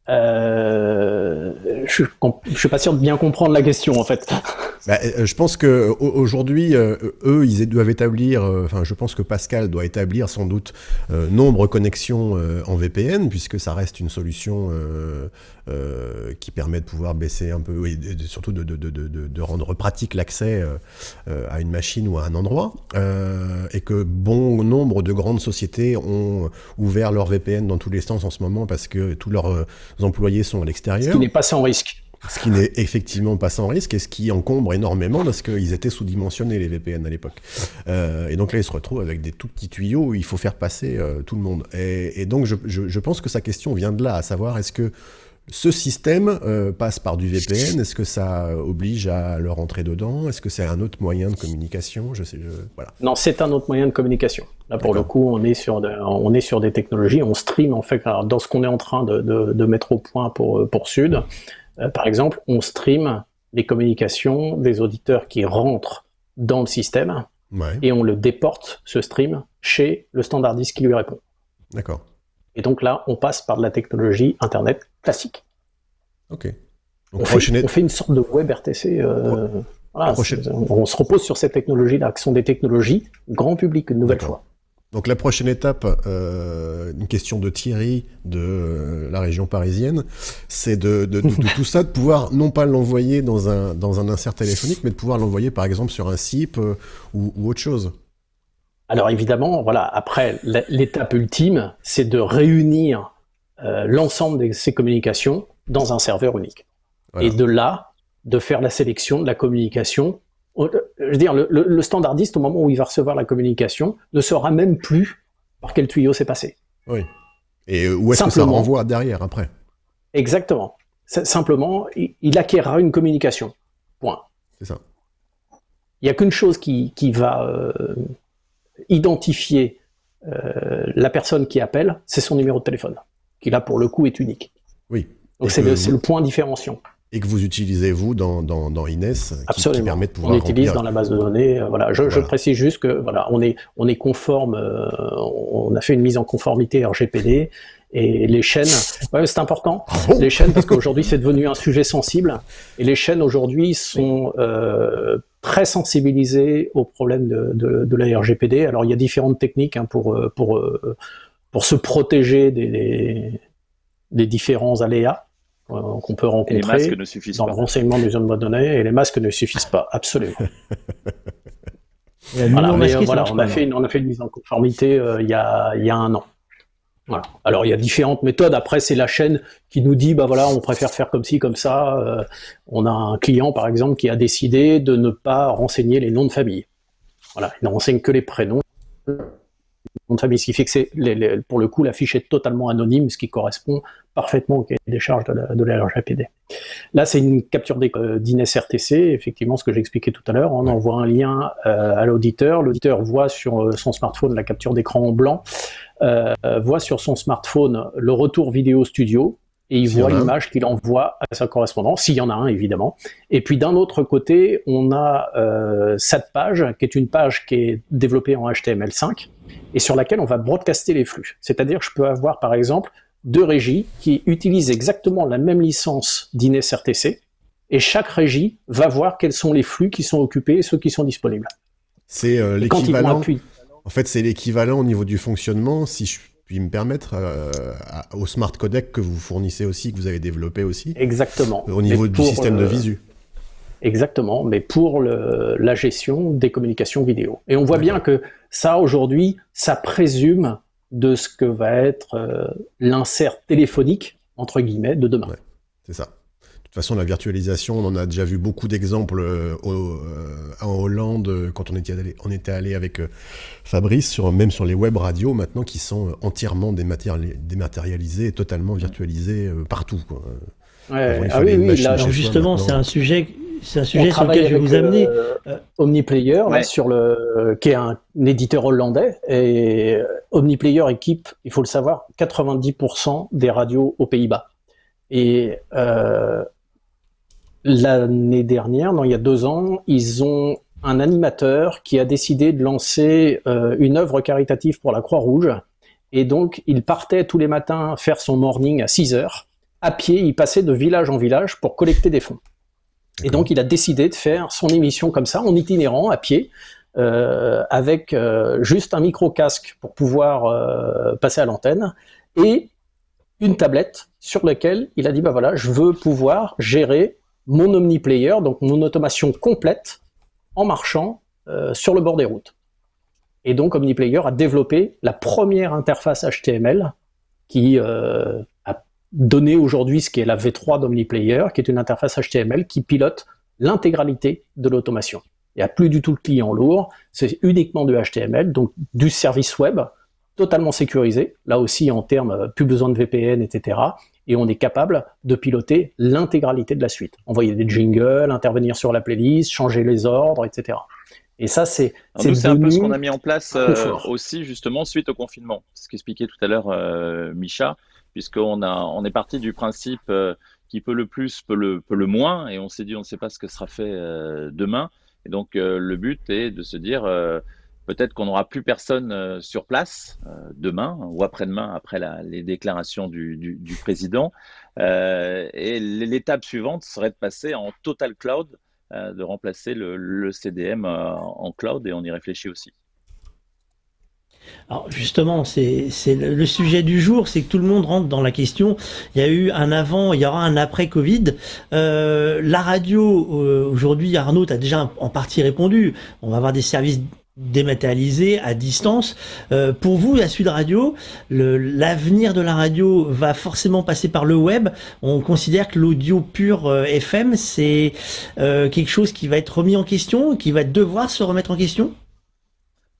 euh, je, je suis pas sûr de bien comprendre la question en fait. Bah, euh, je pense que aujourd'hui, euh, eux, ils doivent établir. Euh, enfin, je pense que Pascal doit établir sans doute nombre de connexions en VPN, puisque ça reste une solution qui permet de pouvoir baisser un peu, et surtout de, de, de, de rendre pratique l'accès à une machine ou à un endroit, et que bon nombre de grandes sociétés ont ouvert leur VPN dans tous les sens en ce moment parce que tous leurs employés sont à l'extérieur. Ce qui n'est pas sans risque. Ce qui n'est effectivement pas sans risque et ce qui encombre énormément parce qu'ils étaient sous-dimensionnés les VPN à l'époque. Euh, et donc là, ils se retrouvent avec des tout petits tuyaux où il faut faire passer euh, tout le monde. Et, et donc je, je, je, pense que sa question vient de là, à savoir est-ce que ce système euh, passe par du VPN Est-ce que ça oblige à leur entrer dedans? Est-ce que c'est un autre moyen de communication? Je sais, je... voilà. Non, c'est un autre moyen de communication. Là, pour le coup, on est sur, de, on est sur des technologies. On stream en fait dans ce qu'on est en train de, de, de, mettre au point pour pour Sud. Euh, par exemple, on stream les communications des auditeurs qui rentrent dans le système et on le déporte, ce stream, chez le standardiste qui lui répond. D'accord. Et donc là, on passe par de la technologie Internet classique. Ok. on, fait, une sorte de web RTC. Euh, on, on, se repose sur ces technologies-là, qui sont des technologies grand public, une nouvelle fois. Donc la prochaine étape, euh, une question de Thierry de euh, la région parisienne, c'est de, de, de, tout ça, de pouvoir non pas l'envoyer dans un, dans un insert téléphonique, mais de pouvoir l'envoyer par exemple sur un SIP euh, ou, ou, autre chose. Alors évidemment, voilà, après l'étape ultime, c'est de réunir euh, l'ensemble de ces communications dans un serveur unique. Et de là, de faire la sélection de la communication. Je veux dire, le, standardiste, au moment où il va recevoir la communication, ne saura même plus par quel tuyau c'est passé. Oui. Et où est-ce que ça renvoie derrière après Exactement. Simplement, il acquérera une communication. Point. C'est ça. Il n'y a qu'une chose qui, va euh, identifier euh, la personne qui appelle, c'est son numéro de téléphone, qui là pour le coup est unique. Oui. Donc c'est le, point différenciant. Et que vous utilisez vous dans, dans, dans Ines, qui, permet de pouvoir. On utilise dans la base de données. Euh, voilà. Je, précise juste que voilà, on est on est conforme. on a fait une mise en conformité RGPD et les chaînes, ouais, c'est important. Ah les chaînes, parce qu'aujourd'hui c'est devenu un sujet sensible. Et les chaînes aujourd'hui sont euh, très sensibilisées aux problèmes de, de, de, la RGPD. Alors il y a différentes techniques hein, pour euh, pour euh, pour se protéger des, des, différents aléas euh, qu'on peut rencontrer les masques ne suffisent dans le renseignement des zones de données. Et les masques ne suffisent pas, absolument. voilà, mais, voilà on, a fait une, on a fait une mise en conformité il, y a, il y a un an. Alors il y a différentes méthodes. Après c'est la chaîne qui nous dit bah voilà on préfère faire comme ci comme ça. Euh, on a un client par exemple qui a décidé de ne pas renseigner les noms de famille. Voilà, il ne renseigne que les prénoms de famille, ce qui fait que c'est pour le coup la fiche est totalement anonyme, ce qui correspond parfaitement au cahier des charges de la, de la RGPD. Là, c'est une capture euh, d'INES RTC, effectivement, ce que j'expliquais tout à l'heure. On envoie un lien euh, à l'auditeur, l'auditeur voit sur euh, son smartphone la capture d'écran en blanc, voit sur son smartphone le retour vidéo studio, et il voit l'image qu'il envoie à sa correspondance, s'il y en a un évidemment. Et puis d'un autre côté, on a euh, cette page qui est une page qui est développée en HTML5 et sur laquelle on va broadcaster les flux. C'est-à-dire que je peux avoir par exemple deux régies qui utilisent exactement la même licence d'Ines RTC et chaque régie va voir quels sont les flux qui sont occupés et ceux qui sont disponibles. C'est euh, l'équivalent. En fait, c'est l'équivalent au niveau du fonctionnement. Si je puis me permettre euh, au smart codec que vous fournissez aussi, que vous avez développé aussi. Exactement. Au niveau du système de visu. Exactement, mais pour le, la gestion des communications vidéo. Et on voit bien que ça, aujourd'hui, ça présume de ce que va être euh, l'insert téléphonique, entre guillemets, de demain. c'est ça toute façon, la virtualisation, on en a déjà vu beaucoup d'exemples euh, euh, en Hollande euh, quand on était allé, on était allé avec Fabrice, sur, même sur les web radios maintenant, qui sont entièrement dématérialisées et totalement virtualisées partout. Quoi. ah oui, oui justement, c'est un sujet, c'est un sujet sur lequel je vais vous amener. Omniplayer, sur le, qui est un, éditeur hollandais, et Omniplayer équipe, il faut le savoir, 90% des radios aux Pays-Bas. Et l'année dernière, non, il y a deux ans, ils ont un animateur qui a décidé de lancer euh, une œuvre caritative pour la Croix-Rouge. Et donc, il partait tous les matins faire son morning à 6 heures. À pied, il passait de village en village pour collecter des fonds. Et donc, il a décidé de faire son émission comme ça, en itinérant, à pied, euh, avec euh, juste un micro-casque pour pouvoir passer à l'antenne, et une tablette sur laquelle il a dit, bah voilà, je veux pouvoir gérer mon omniplayer, donc mon automation complète en marchant euh, sur le bord des routes. Et donc OmniPlayer a développé la première interface HTML qui euh, a donné aujourd'hui ce qui est la V3 d'OmniPlayer, qui est une interface HTML qui pilote l'intégralité de l'automation. Il n'y a plus du tout de client lourd, c'est uniquement du HTML, donc du service web totalement sécurisé, là aussi en termes euh, plus besoin de VPN, etc et on est capable de piloter l'intégralité de la suite. Envoyer des jingles, intervenir sur la playlist, changer les ordres, etc. Et ça, c'est c'est un peu ce qu'on a mis en place euh, aussi justement suite au confinement. Ce qu'expliquait tout à l'heure euh, Micha, puisqu'on a on est parti du principe euh, qui peut le plus peut le peut le moins, et on s'est dit on ne sait pas ce que sera fait demain. Et donc le but est de se dire Peut-être qu'on n'aura plus personne euh, sur place euh, demain ou après-demain, après les déclarations du, président. Euh, et l'étape suivante serait de passer en total cloud, de remplacer le, CDM en cloud, et on y réfléchit aussi. Alors justement, c'est le sujet du jour, c'est que tout le monde rentre dans la question. Il y a eu un avant, il y aura un après Covid. la radio, aujourd'hui, Arnaud, a déjà en partie répondu. On va avoir des services dématérialisé à distance. Euh, pour vous, la Sud Radio, l'avenir de la radio va forcément passer par le web. On considère que l'audio pur euh, FM, c'est euh, quelque chose qui va être remis en question, qui va devoir se remettre en question?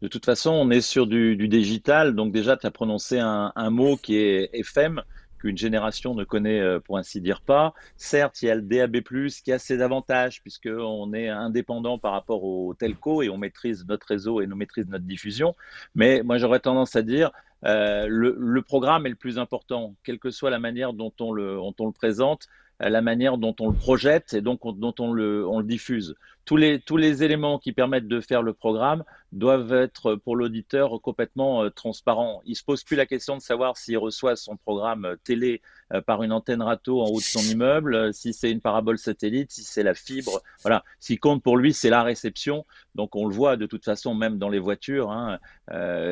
De toute façon, on est sur du, digital. Donc déjà, tu as prononcé un, un, mot qui est FM qu'une génération ne connaît euh, pour ainsi dire pas. Certes, il y a le DAB+, qui a ses avantages puisqu'on est indépendant par rapport au telco et on maîtrise notre réseau et nous maîtrise notre diffusion. Mais moi, j'aurais tendance à dire euh, le, programme est le plus important, quelle que soit la manière dont on le, on présente, euh, la manière dont on le projette et donc dont on on le diffuse. Tous les, éléments qui permettent de faire le programme doivent être pour l'auditeur complètement euh, transparents. Il se pose plus la question de savoir s'il reçoit son programme euh, télé euh, par une antenne râteau en haut de son immeuble, si c'est une parabole satellite, si c'est la fibre. Voilà. Ce qui compte pour lui, c'est la réception. Donc on le voit de toute façon même dans les voitures, hein,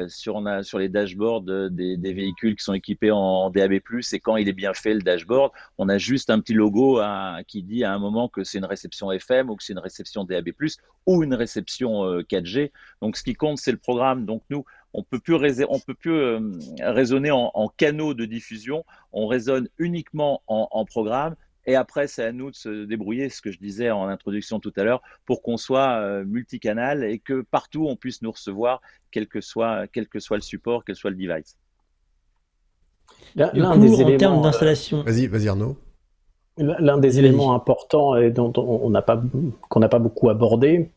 sur, les dashboards des, véhicules qui sont équipés en, DAB+, et quand il est bien fait le dashboard, on a juste un petit logo qui dit à un moment que c'est une réception FM ou que c'est une réception DAB+, ou une réception 4G. Donc donc, ce qui compte, c'est le programme. Donc, nous, on peut plus on peut plus euh, raisonner en, canaux de diffusion. On raisonne uniquement en, programme. Et après, c'est à nous de se débrouiller, ce que je disais en introduction tout à l'heure, pour qu'on soit euh, multicanal et que partout on puisse nous recevoir, quel que soit, quel que soit le support, quel soit le device. L'un des en termes d'installation. Vas-y, vas-y Arnaud. L'un des éléments importants et dont on n'a pas qu'on n'a pas beaucoup abordé,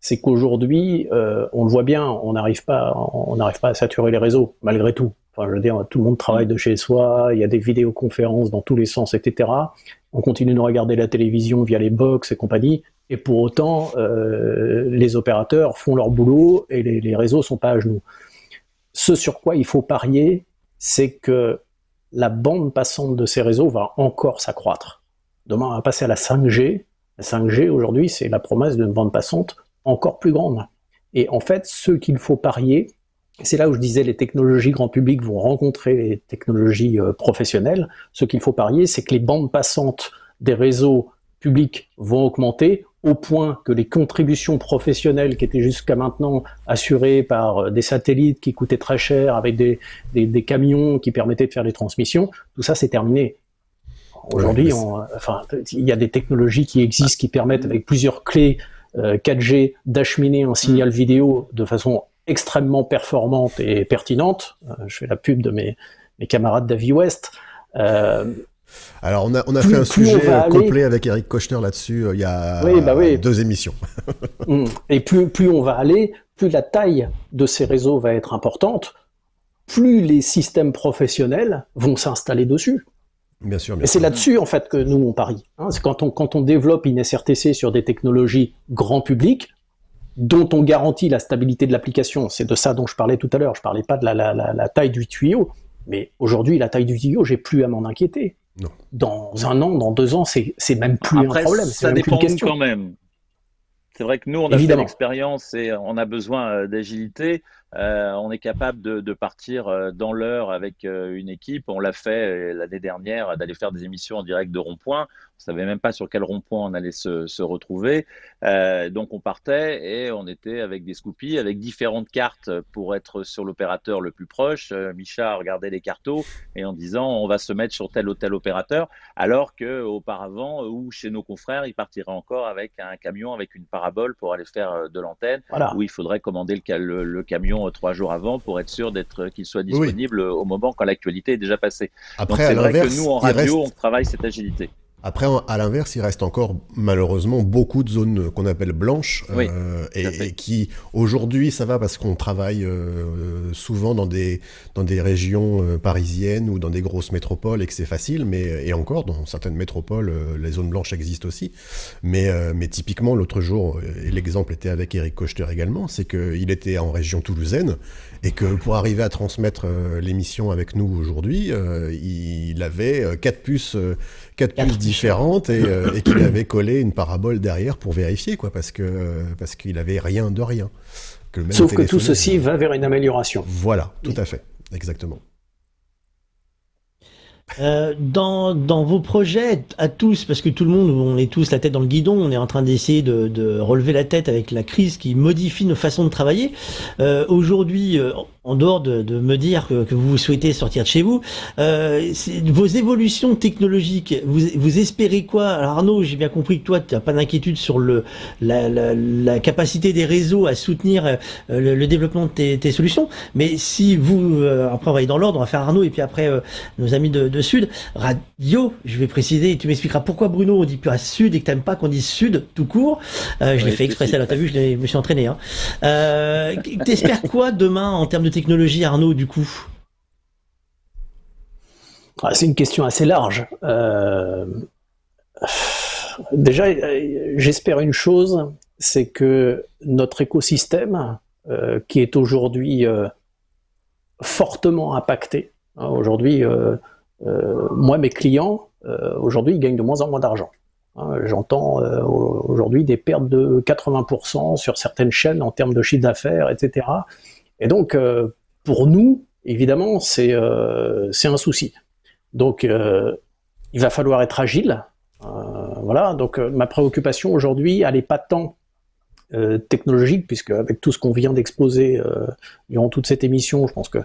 c'est qu'aujourd'hui, euh, on le voit bien, on n'arrive pas, on n'arrive pas à saturer les réseaux, malgré tout. Enfin, je veux dire, tout le monde travaille de chez soi, il y a des vidéoconférences dans tous les sens, etc. On continue de regarder la télévision via les box et compagnie, et pour autant, euh, les opérateurs font leur boulot et les, les réseaux sont pas à genoux. Ce sur quoi il faut parier, c'est que la bande passante de ces réseaux va encore s'accroître. Demain, on va passer à la 5G. La 5G, aujourd'hui, c'est la promesse d'une bande passante encore plus grande. Et en fait, ce qu'il faut parier, c'est là où je disais les technologies grand public vont rencontrer les technologies euh, professionnelles. Ce qu'il faut parier, c'est que les bandes passantes des réseaux publics vont augmenter au point que les contributions professionnelles qui étaient jusqu'à maintenant assurées par euh, des satellites qui coûtaient très cher, avec des, des, camions qui permettaient de faire des transmissions, tout ça c'est terminé. Aujourd'hui, enfin, il y a des technologies qui existent qui permettent avec plusieurs clés 4G euh, d'acheminer un signal mm. vidéo de façon extrêmement performante et pertinente. Euh, je fais la pub de mes, mes camarades d'Avi West. Euh, alors on a, on a fait un sujet complet avec Eric Kochner là-dessus il y a bah deux émissions. Mm. et plus, plus on va aller, plus la taille de ces réseaux va être importante, plus les systèmes professionnels vont s'installer dessus. Bien sûr, Et c'est là-dessus en fait que nous on parie. Hein. c'est quand on quand on développe une SRTC sur des technologies grand public dont on garantit la stabilité de l'application. C'est de ça dont je parlais tout à l'heure. Je parlais pas de la, la, la, taille du tuyau, mais aujourd'hui la taille du tuyau, j'ai plus à m'en inquiéter. Non. Dans un an, dans deux ans, c'est c'est même plus un problème. Ça dépend quand même. C'est vrai que nous, on a fait l'expérience et on a besoin euh, d'agilité. Euh, on est capable de, de partir euh, dans l'heure avec euh, une équipe. On l'a fait l'année dernière d'aller faire des émissions en direct de rond-point. On savait même pas sur quel rond-point on allait se, se retrouver. Euh, donc on partait et on était avec des scoopies, avec différentes cartes pour être sur l'opérateur le plus proche. Euh, Micha regardait les cartos et en disant on va se mettre sur tel ou tel opérateur, alors que auparavant ou chez nos confrères, ils partiraient encore avec un camion avec une parabole pour aller faire de l'antenne, voilà. où il faudrait commander le, le camion euh, trois jours avant pour être sûr d'être qu'il soit disponible au moment quand l'actualité est déjà passée. Après, c'est vrai que nous en radio, on travaille cette agilité. Après, à l'inverse, il reste encore malheureusement beaucoup de zones qu'on appelle blanches euh, et, qui aujourd'hui ça va parce qu'on travaille euh, souvent dans des dans des régions euh, parisiennes ou dans des grosses métropoles et que c'est facile. Mais et encore dans certaines métropoles, les zones blanches existent aussi. Mais mais typiquement l'autre jour, et l'exemple était avec Eric Kochter également, c'est qu'il était en région toulousaine et que pour arriver à transmettre l'émission avec nous aujourd'hui, il avait quatre puces quatre puces différentes euh, et, qu'il avait collé une parabole derrière pour vérifier, quoi, parce que parce qu'il avait rien de rien. Sauf que tout ceci va vers une amélioration. Voilà, tout à fait, exactement. Euh, dans, dans vos projets à tous, parce que tout le monde, on est tous la tête dans le guidon, on est en train d'essayer de, de relever la tête avec la crise qui modifie nos façons de travailler. Euh, Aujourd'hui, euh, en dehors de, de me dire que, que, vous souhaitez sortir de chez vous, euh, vos évolutions technologiques, vous, vous espérez quoi? Alors Arnaud, j'ai bien compris que toi, tu n'as pas d'inquiétude sur le, la, la, la, capacité des réseaux à soutenir euh, le, le, développement de tes, tes, solutions. Mais si vous, euh, après on va aller dans l'ordre, on va faire Arnaud et puis après euh, nos amis de, de, Sud. Radio, je vais préciser, et tu m'expliqueras pourquoi Bruno on dit plus à Sud et que t'aimes pas qu'on dise Sud tout court. Euh, je l'ai fait exprès, là, t'as vu, je, je, me suis entraîné. Hein. T'espères quoi demain en termes de technologie, Arnaud, du coup ah, C'est une question assez large. Euh... Déjà, j'espère une chose, c'est que notre écosystème, euh, qui est aujourd'hui euh, fortement impacté, hein, aujourd'hui, euh, moi, mes clients, aujourd'hui, ils gagnent de moins en moins d'argent. Hein, J'entends aujourd'hui des pertes de 80% sur certaines chaînes en termes de chiffre d'affaires, etc. Et donc, euh, pour nous, évidemment, c'est euh, un souci. Donc, euh, il va falloir être agile. voilà. Donc, ma préoccupation aujourd'hui, elle n'est pas tant technologique, puisque avec tout ce qu'on vient d'exposer durant toute cette émission, je pense que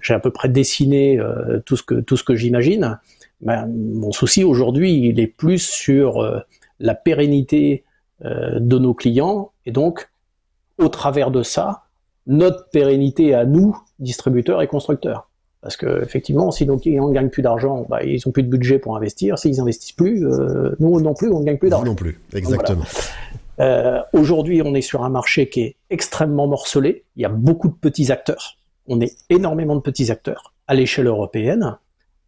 j'ai à peu près dessiné tout ce que que j'imagine. Mon souci aujourd'hui, il est plus sur la pérennité de nos clients et donc au travers de ça, notre pérennité à nous, distributeurs et constructeurs. Parce que effectivement, si nos clients ne gagnent plus d'argent, bah, ils n'ont plus de budget pour investir. S'ils investissent plus, euh, nous non plus, on ne gagne plus d'argent. non plus, exactement. Voilà. Euh, Aujourd'hui, on est sur un marché qui est extrêmement morcelé. Il y a beaucoup de petits acteurs. On est énormément de petits acteurs à l'échelle européenne.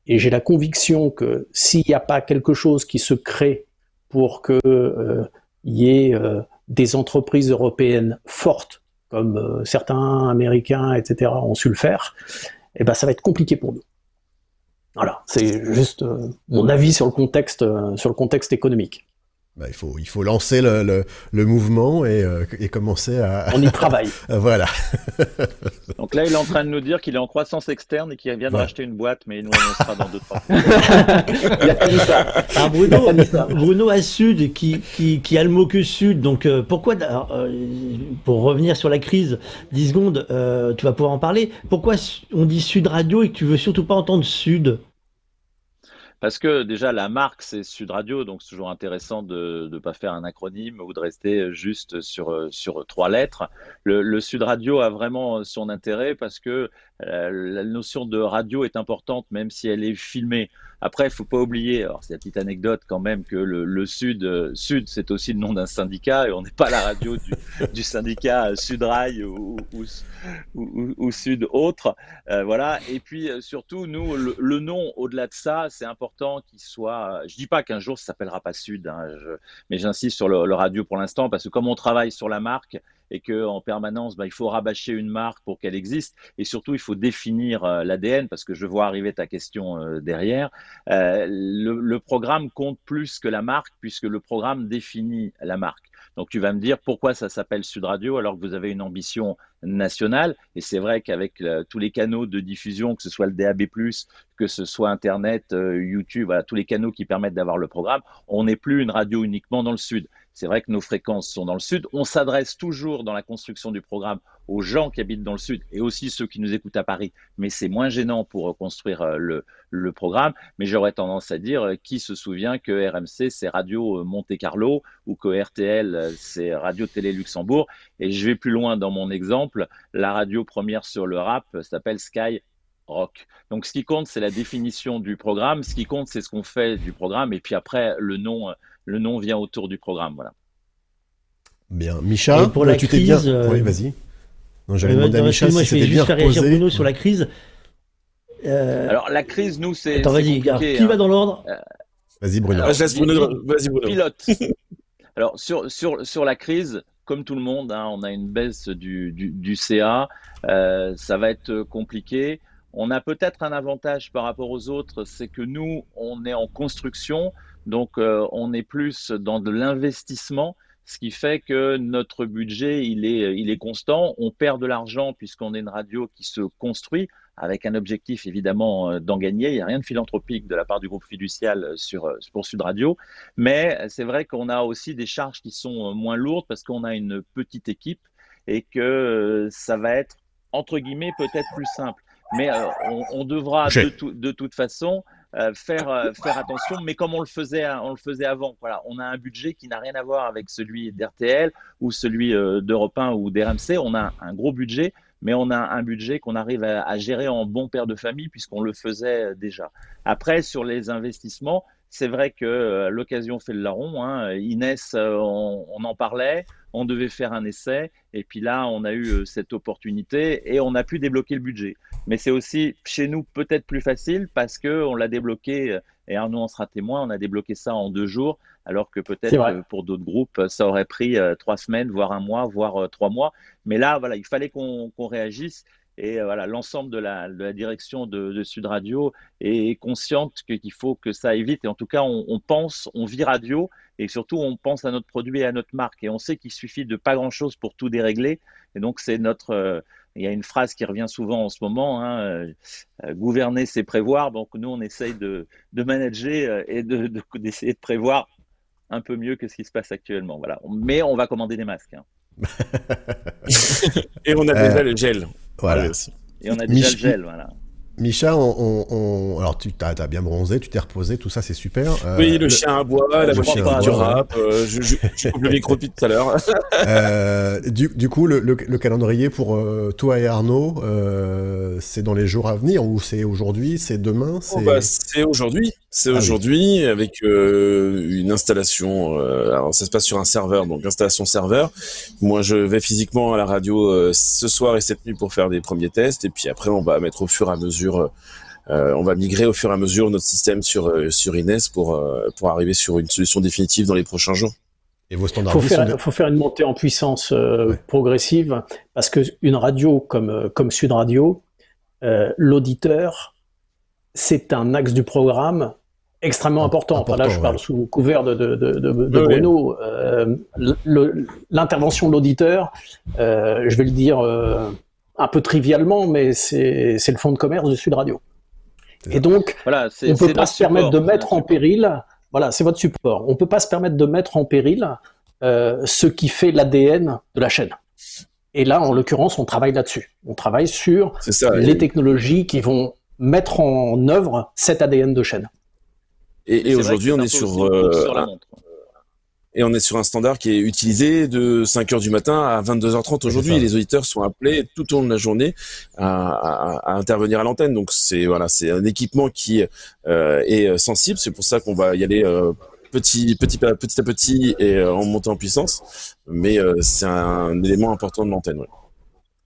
Et j'ai la conviction que s'il n'y a pas quelque chose qui se crée pour qu'il euh, y ait euh, des entreprises européennes fortes comme euh, certains Américains, etc., ont su le faire, eh ben ça va être compliqué pour nous. Voilà, c'est juste euh, mon avis sur le contexte, euh, sur le contexte économique. Bah, il, faut, il faut lancer le, le, le mouvement et, euh, et, commencer à... On y travaille. voilà. Donc là, il est en train de nous dire qu'il est en croissance externe et qu'il vient de ouais. racheter une boîte, mais nous, on sera dans deux, trois Il a pas dit ça. Alors, Bruno, Bruno à Sud, qui, qui, qui a le mot que Sud, donc euh, pourquoi, alors, euh, pour revenir sur la crise, 10 secondes, euh, tu vas pouvoir en parler, pourquoi on dit Sud Radio et que tu veux surtout pas entendre Sud? Parce que déjà la marque c'est Sud Radio, donc c'est toujours intéressant de ne pas faire un acronyme ou de rester juste sur, sur trois lettres. Le, le Sud Radio a vraiment son intérêt parce que euh, la notion de radio est importante même si elle est filmée. Après, il faut pas oublier, alors c'est la petite anecdote quand même, que le, le Sud, euh, Sud, c'est aussi le nom d'un syndicat et on n'est pas la radio du, du syndicat Sudrail ou, ou, ou, ou Sud autre. Euh, voilà. Et puis surtout, nous, le, le nom, au-delà de ça, c'est important qu'il soit. Je dis pas qu'un jour ça s'appellera pas Sud, hein, je, mais j'insiste sur le, le radio pour l'instant parce que comme on travaille sur la marque, et que en permanence, bah, il faut rabâcher une marque pour qu'elle existe. Et surtout, il faut définir euh, l'ADN, parce que je vois arriver ta question euh, derrière. Euh, le, le, programme compte plus que la marque, puisque le programme définit la marque. Donc tu vas me dire pourquoi ça s'appelle Sud Radio alors que vous avez une ambition nationale. Et c'est vrai qu'avec tous les canaux de diffusion, que ce soit le DAB+, que ce soit Internet, YouTube, voilà, tous les canaux qui permettent d'avoir le programme, on n'est plus une radio uniquement dans le Sud. C'est vrai que nos fréquences sont dans le sud. On s'adresse toujours dans la construction du programme aux gens qui habitent dans le sud et aussi ceux qui nous écoutent à Paris, mais c'est moins gênant pour construire le, le programme. Mais j'aurais tendance à dire qui se souvient que RMC c'est Radio Monte Carlo ou que RTL c'est Radio Télé Luxembourg. Et je vais plus loin dans mon exemple. La radio première sur le rap s'appelle Sky rock. Donc ce qui compte, c'est la définition du programme. Ce qui compte, c'est ce qu'on fait du programme. Et puis après, le nom, le nom vient autour du programme. Voilà. Bien. Micha, pour la tu crise, bien... euh... Oui, vas-y. Non, j'avais demandé à Micha moi, si je vais c'était bien juste faire réagir. Bruno sur la crise. Euh... Alors la crise, nous, c'est. Attends, vas-y, qui hein. va dans l'ordre? Euh... Vas-y, Bruno. Alors, je laisse Bruno. Vas-y, Bruno. Pilote. Alors sur sur sur la crise, comme tout le monde, hein, on a une baisse du du, du CA. Euh, ça va être compliqué. On a peut-être un avantage par rapport aux autres, c'est que nous, on est en construction, donc euh, on est plus dans de l'investissement, ce qui fait que notre budget, il est, il est constant. On perd de l'argent puisqu'on est une radio qui se construit. avec un objectif évidemment d'en gagner. Il n'y a rien de philanthropique de la part du groupe fiducial sur, pour Sud Radio, mais c'est vrai qu'on a aussi des charges qui sont moins lourdes parce qu'on a une petite équipe et que ça va être entre guillemets peut-être plus simple. Mais on, on, devra de, de, toute façon euh, faire, euh, faire attention, mais comme on le faisait, on le faisait avant. Voilà, on a un budget qui n'a rien à voir avec celui d'RTL ou celui euh, d'Europe 1 ou d'RMC. On a un gros budget, mais on a un budget qu'on arrive à, à, gérer en bon père de famille puisqu'on le faisait déjà. Après, sur les investissements, c'est vrai que l'occasion fait le larron. Hein. Inès, on, on, en parlait, on devait faire un essai, et puis là, on a eu cette opportunité et on a pu débloquer le budget. Mais c'est aussi chez nous peut-être plus facile parce que on l'a débloqué et Arnaud en sera témoin. On a débloqué ça en deux jours, alors que peut-être pour d'autres groupes ça aurait pris euh, trois semaines, voire un mois, voire euh, trois mois. Mais là, voilà, il fallait qu'on réagisse. Et euh, voilà, l'ensemble de la, de la, direction de, de, Sud Radio est consciente qu'il faut que ça aille vite. Et en tout cas, on, on, pense, on vit radio et surtout, on pense à notre produit et à notre marque. Et on sait qu'il suffit de pas grand-chose pour tout dérégler. Et donc, c'est notre, il y a une phrase qui revient souvent en ce moment, hein, euh, euh, gouverner c'est prévoir. Donc nous, on essaye de, de manager euh, et d'essayer de, prévoir un peu mieux que ce qui se passe actuellement. Voilà. Mais on va commander des masques. Hein. et on a déjà le gel. Voilà. Et on a déjà le gel, voilà. Micha, on, on, alors tu as, bien bronzé, tu t'es reposé, tout ça c'est super. Euh, oui, le, chien à bois, la machine du rap, euh, je, je, je coupe le micro depuis tout à l'heure. euh, du, du, coup, le, le, calendrier pour euh, toi et Arnaud, euh, c'est dans les jours à venir ou c'est aujourd'hui, c'est demain C'est oh bah, aujourd'hui, c'est ah aujourd'hui oui. avec euh, une installation. alors ça se passe sur un serveur, donc installation serveur. Moi, je vais physiquement à la radio ce soir et cette nuit pour faire des premiers tests, et puis après on va mettre au fur et à mesure euh, on va migrer au fur et à mesure notre système sur, euh, sur Inès pour, euh, pour arriver sur une solution définitive dans les prochains jours. Et vos standards Il faut, faire, faut faire une montée en puissance ouais. progressive parce qu'une radio comme, comme Sud Radio, l'auditeur, c'est un axe du programme extrêmement important. important enfin, là, je parle sous couvert de, de, de, de, de oui, Bruno. Oui. L'intervention de l'auditeur, je vais le dire un peu trivialement, mais c'est le fonds de commerce de Sud Radio. Et donc, voilà, on ne peut pas se support, permettre de mettre en péril, voilà, c'est votre support, on ne peut pas se permettre de mettre en péril euh, ce qui fait l'ADN de la chaîne. Et là, en l'occurrence, on travaille là-dessus. On travaille sur ça, les et... technologies qui vont mettre en œuvre cet ADN de chaîne. Et, et aujourd'hui, on est sur, euh, sur la montre. Et on est sur un standard qui est utilisé de 5 heures du matin à 22h30 aujourd'hui. Les auditeurs sont appelés tout au long de la journée à, à, à intervenir à l'antenne. Donc c'est voilà, c'est un équipement qui euh, est sensible. C'est pour ça qu'on va y aller euh, petit, petit, petit à petit et euh, en montant en puissance. Mais c'est un, élément important de l'antenne. Ouais.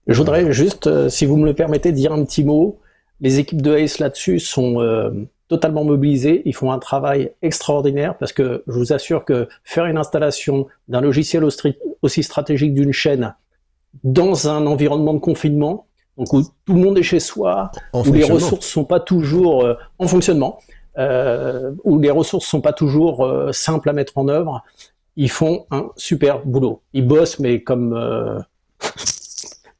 Je voudrais juste, si vous me le permettez, dire un petit mot. Les équipes de ACE là-dessus sont totalement mobilisés, ils font un travail extraordinaire parce que je vous assure que faire une installation d'un logiciel aussi stratégique d'une chaîne dans un environnement de confinement, donc où tout le monde est chez soi, en où les ressources sont pas toujours euh, en fonctionnement, euh, où les ressources sont pas toujours euh, simples à mettre en œuvre, ils font un super boulot. Ils bossent, mais comme euh,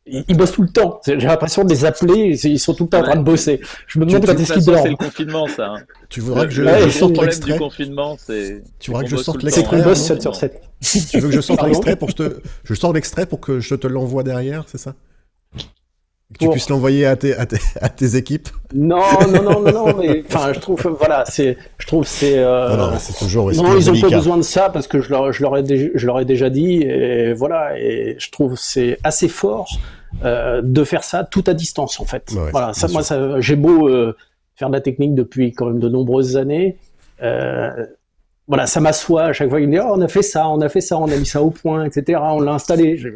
ils, bossent tout le temps. J'ai l'impression de les appeler, ils sont tout le temps en train de bosser. Je me demande quand est-ce qu'ils dorment. C'est le confinement, ça. Hein. Tu voudrais que je, ouais, je sorte l'extrait du confinement, c'est. Tu voudrais que je sorte l'extrait. C'est qu'on bosse 7 sur 7. Tu veux que je sorte l'extrait pour que je te, je sors l'extrait pour que je te l'envoie derrière, c'est ça? Que tu pour... puisses l'envoyer à tes, à, tes, à tes équipes? Non, non, non, non, non, mais enfin, je trouve, voilà, c'est, je trouve c'est. Euh... Non, non, c'est toujours. Non, ils ont pas besoin de ça parce que je leur, je leur ai, déjà, je leur ai déjà dit et voilà, et je trouve c'est assez fort euh, de faire ça tout à distance en fait. Ouais, voilà, ça, moi, ça, j'ai beau euh, faire de la technique depuis quand même de nombreuses années. Euh, voilà, ça m'assoit à chaque fois. Il me dit, oh, on a fait ça, on a fait ça, on a mis ça au point, etc. On l'a installé. Je...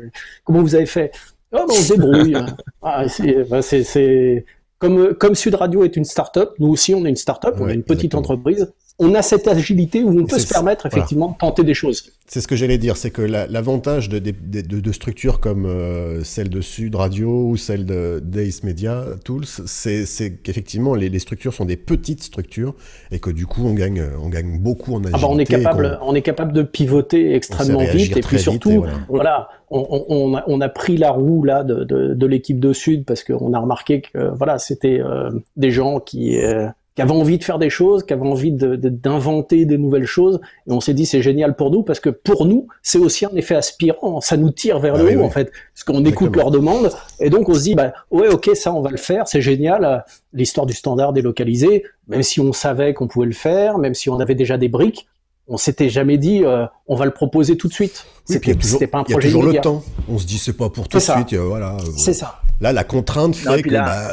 Comment vous avez fait? Oh, ben, on se débrouille. ah, c'est, comme, comme Sud Radio est une start-up, nous aussi on est une start-up, ouais, on est une petite exactement. entreprise. On a cette agilité où on peut se permettre effectivement de tenter des choses. C'est ce que j'allais dire, c'est que l'avantage de, de, de, structures comme euh, celle de Sud Radio ou celle de Days Media Tools, c'est qu'effectivement les, les, structures sont des petites structures et que du coup on gagne, on gagne beaucoup en agilité. Ah bah on, est capable, on, est capable de pivoter extrêmement vite et puis surtout, voilà, on, on, a, on, a, pris la roue là de, de l'équipe de Sud parce qu'on a remarqué que voilà c'était euh, des gens qui euh, qui avaient envie de faire des choses, qui avaient envie d'inventer de, des nouvelles choses. Et on s'est dit c'est génial pour nous parce que pour nous c'est aussi un effet aspirant, ça nous tire vers ah le haut en fait, parce qu'on écoute leurs demandes et donc on se dit bah ouais ok ça on va le faire, c'est génial. L'histoire du standard délocalisé, même si on savait qu'on pouvait le faire, même si on avait déjà des briques, on s'était jamais dit euh, on va le proposer tout de suite. c'était pas un projet. Il y a toujours le temps. On se dit c'est pas pour tout de suite. voilà. C'est ça. Là la contrainte fait que bah,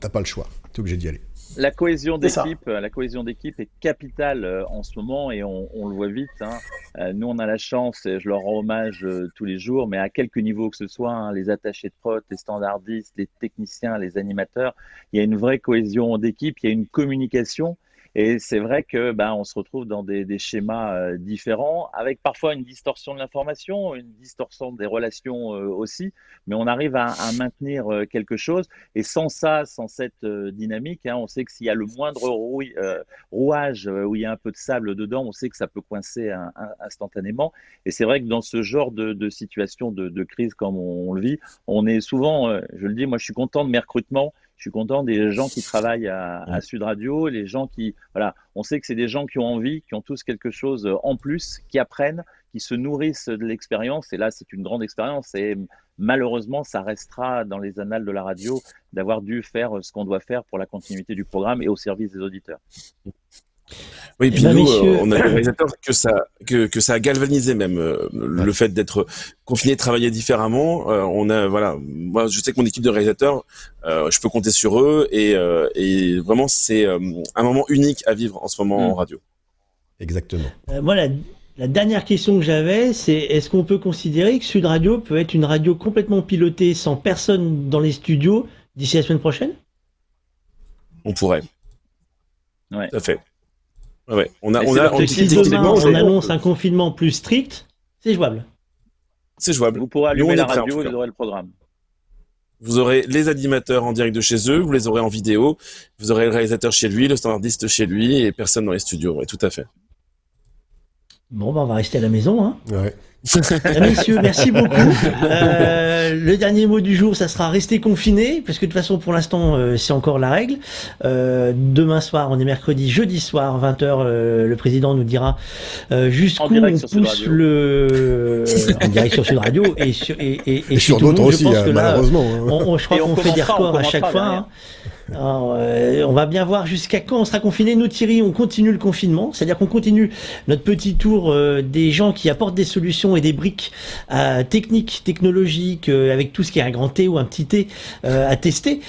t'as pas le choix. T'es obligé d'y aller la cohésion d'équipe, la cohésion d'équipe est capitale euh, en ce moment et on, le voit vite. Hein. Euh, nous, on a la chance, et je leur rends hommage euh, tous les jours, mais à quelque niveau que ce soit, hein, les attachés de prod, les standardistes, les techniciens, les animateurs, il y a une vraie cohésion d'équipe, il y a une communication et c'est vrai que ben, on se retrouve dans des, schémas euh, différents, avec parfois une distorsion de l'information, une distorsion des relations euh, aussi, mais on arrive à, maintenir euh, quelque chose. Et sans ça, sans cette dynamique, hein, on sait que s'il y a le moindre rouage où il y a un peu de sable dedans, on sait que ça peut coincer instantanément. Et c'est vrai que dans ce genre de, situation de, de, crise comme on, on, le vit, on est souvent, je le dis, moi je suis content de mes recrutements je suis content des gens qui travaillent à, Sud Radio, les gens qui, voilà, on sait que c'est des gens qui ont envie, qui ont tous quelque chose en plus, qui apprennent, qui se nourrissent de l'expérience. Et là, c'est une grande expérience. Et malheureusement, ça restera dans les annales de la radio d'avoir dû faire ce qu'on doit faire pour la continuité du programme et au service des auditeurs. Oui, puis eh ben, nous, euh, on a des réalisateurs que ça, que, que ça a galvanisé même euh, le fait d'être confiné, de travailler différemment. Euh, on a, voilà, moi, je sais que mon équipe de réalisateurs, je peux compter sur eux et, et vraiment, c'est un moment unique à vivre en ce moment en mm. radio. Exactement. moi, la, la, dernière question que j'avais, c'est est-ce qu'on peut considérer que Sud Radio peut être une radio complètement pilotée sans personne dans les studios d'ici la semaine prochaine? On pourrait. Ouais. Tout à fait. Ouais, on a, on a, si demain on annonce un confinement plus strict, c'est jouable. C'est jouable. Vous pourrez allumer la radio et vous aurez le programme. Vous aurez les animateurs en direct de chez eux, vous les aurez en vidéo, vous aurez le réalisateur chez lui, le standardiste chez lui et personne dans les studios. Oui, tout à fait. Bon, bah, on va rester à la maison. Hein. Ouais. Euh, messieurs, merci beaucoup. Euh, le dernier mot du jour, ça sera rester confiné, parce que de toute façon, pour l'instant, euh, c'est encore la règle. Euh, demain soir, on est mercredi, jeudi soir, 20h, le président nous dira jusqu'où on pousse le en direct sur Sud Radio et sur, et, et, et, sur d'autres aussi, hein, malheureusement. Hein. on, je crois qu'on fait des records à chaque fois. Hein. Alors, euh, on va bien voir jusqu'à quand on sera confiné. Nous, Thierry, on continue le confinement, c'est-à-dire qu'on continue notre petit tour euh, des gens qui apportent des solutions et des briques euh, techniques, technologiques, avec tout ce qui est un grand T ou un petit T à tester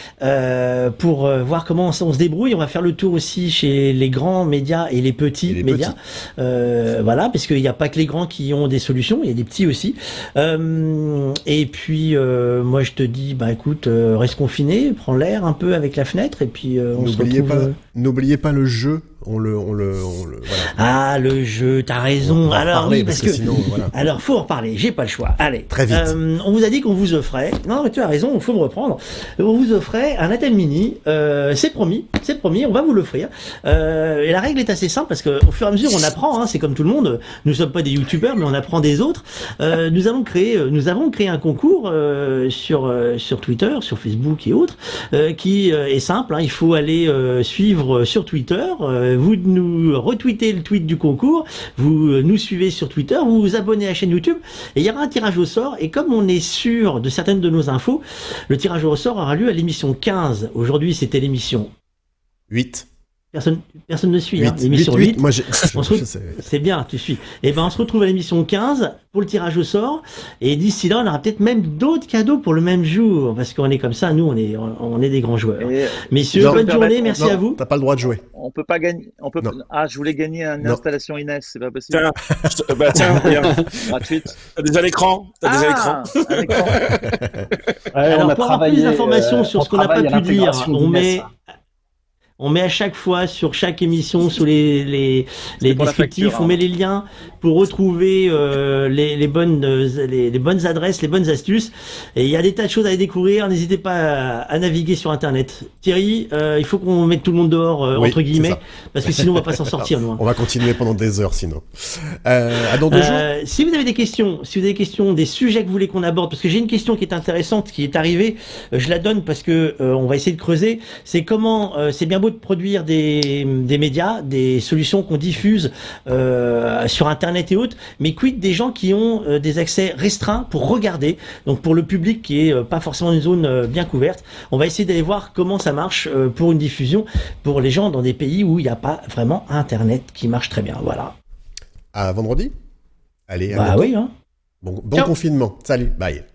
pour voir comment on, se débrouille. On va faire le tour aussi chez les grands médias et les petits médias. voilà, parce qu'il n'y a pas que les grands qui ont des solutions, il y a des petits aussi. et puis, moi, je te dis, bah écoute, reste confiné, prends l'air un peu avec la fenêtre et puis euh, on se retrouve... Pas, euh, n'oubliez pas le jeu on le, on le, on le voilà. Ah, le jeu, t'as raison. Alors oui, parce, que, sinon, voilà. alors faut en reparler. J'ai pas le choix. Allez, très vite. Euh, on vous a dit qu'on vous offrait. Non, mais tu as raison. Il faut me reprendre. On vous offrait un Atel Mini. Euh, c'est promis, c'est promis. On va vous l'offrir. Et la règle est assez simple parce que au fur et à mesure, on apprend. Hein, c'est comme tout le monde. Nous sommes pas des youtubeurs, mais on apprend des autres. Nous avons créé, nous avons créé un concours sur sur Twitter, sur Facebook et autres, qui est simple. Hein, il faut aller suivre sur Twitter vous nous retweetez le tweet du concours, vous euh, nous suivez sur Twitter, vous vous abonnez à la chaîne YouTube, et il y aura un tirage au sort. Et comme on est sûr de certaines de nos infos, le tirage au sort aura lieu à l'émission 15. Aujourd'hui, c'était l'émission 8. Personne, personne ne suit. hein. L'émission 8, 8, Moi, c'est bien, tu suis. Et eh ben, on se retrouve à l'émission 15 pour le tirage au sort. Et d'ici là, on aura peut-être même d'autres cadeaux pour le même jour, parce qu'on est comme ça. Nous, on est, on est des grands joueurs. Messieurs, bonne journée, merci à vous. T'as pas le droit de jouer. On peut pas gagner. On peut. Ah, je voulais gagner une installation Inès, c'est pas possible. Tiens, bah tiens, gratuite. T'as déjà l'écran. T'as déjà l'écran. Ah, Alors, pour avoir plus d'informations euh, sur ce qu'on n'a pas pu dire, on met. On met à chaque fois sur chaque émission, sous les, les, les descriptifs, on met les liens pour retrouver euh, les, les, bonnes, euh, les, les, bonnes adresses, les bonnes astuces. Et il y a des tas de choses à découvrir. N'hésitez pas à, à, naviguer sur Internet. Thierry, euh, il faut qu'on mette tout le monde dehors, euh, entre guillemets, parce que sinon on va pas s'en sortir. Nous, hein. On va continuer pendant des heures sinon. à dans deux jours. Si vous avez des questions, si vous avez des questions, des sujets que vous voulez qu'on aborde, parce que j'ai une question qui est intéressante, qui est arrivée, je la donne parce que on va essayer de creuser. C'est comment, c'est bien de produire des, des médias, des solutions qu'on diffuse euh, sur Internet et autres, mais quid des gens qui ont euh, des accès restreints pour regarder, donc pour le public qui est euh, pas forcément une zone bien couverte? On va essayer d'aller voir comment ça marche pour une diffusion pour les gens dans des pays où il n'y a pas vraiment Internet qui marche très bien. Voilà. À vendredi? Allez, à bah oui. Hein. Bon, bon confinement. Salut, bye.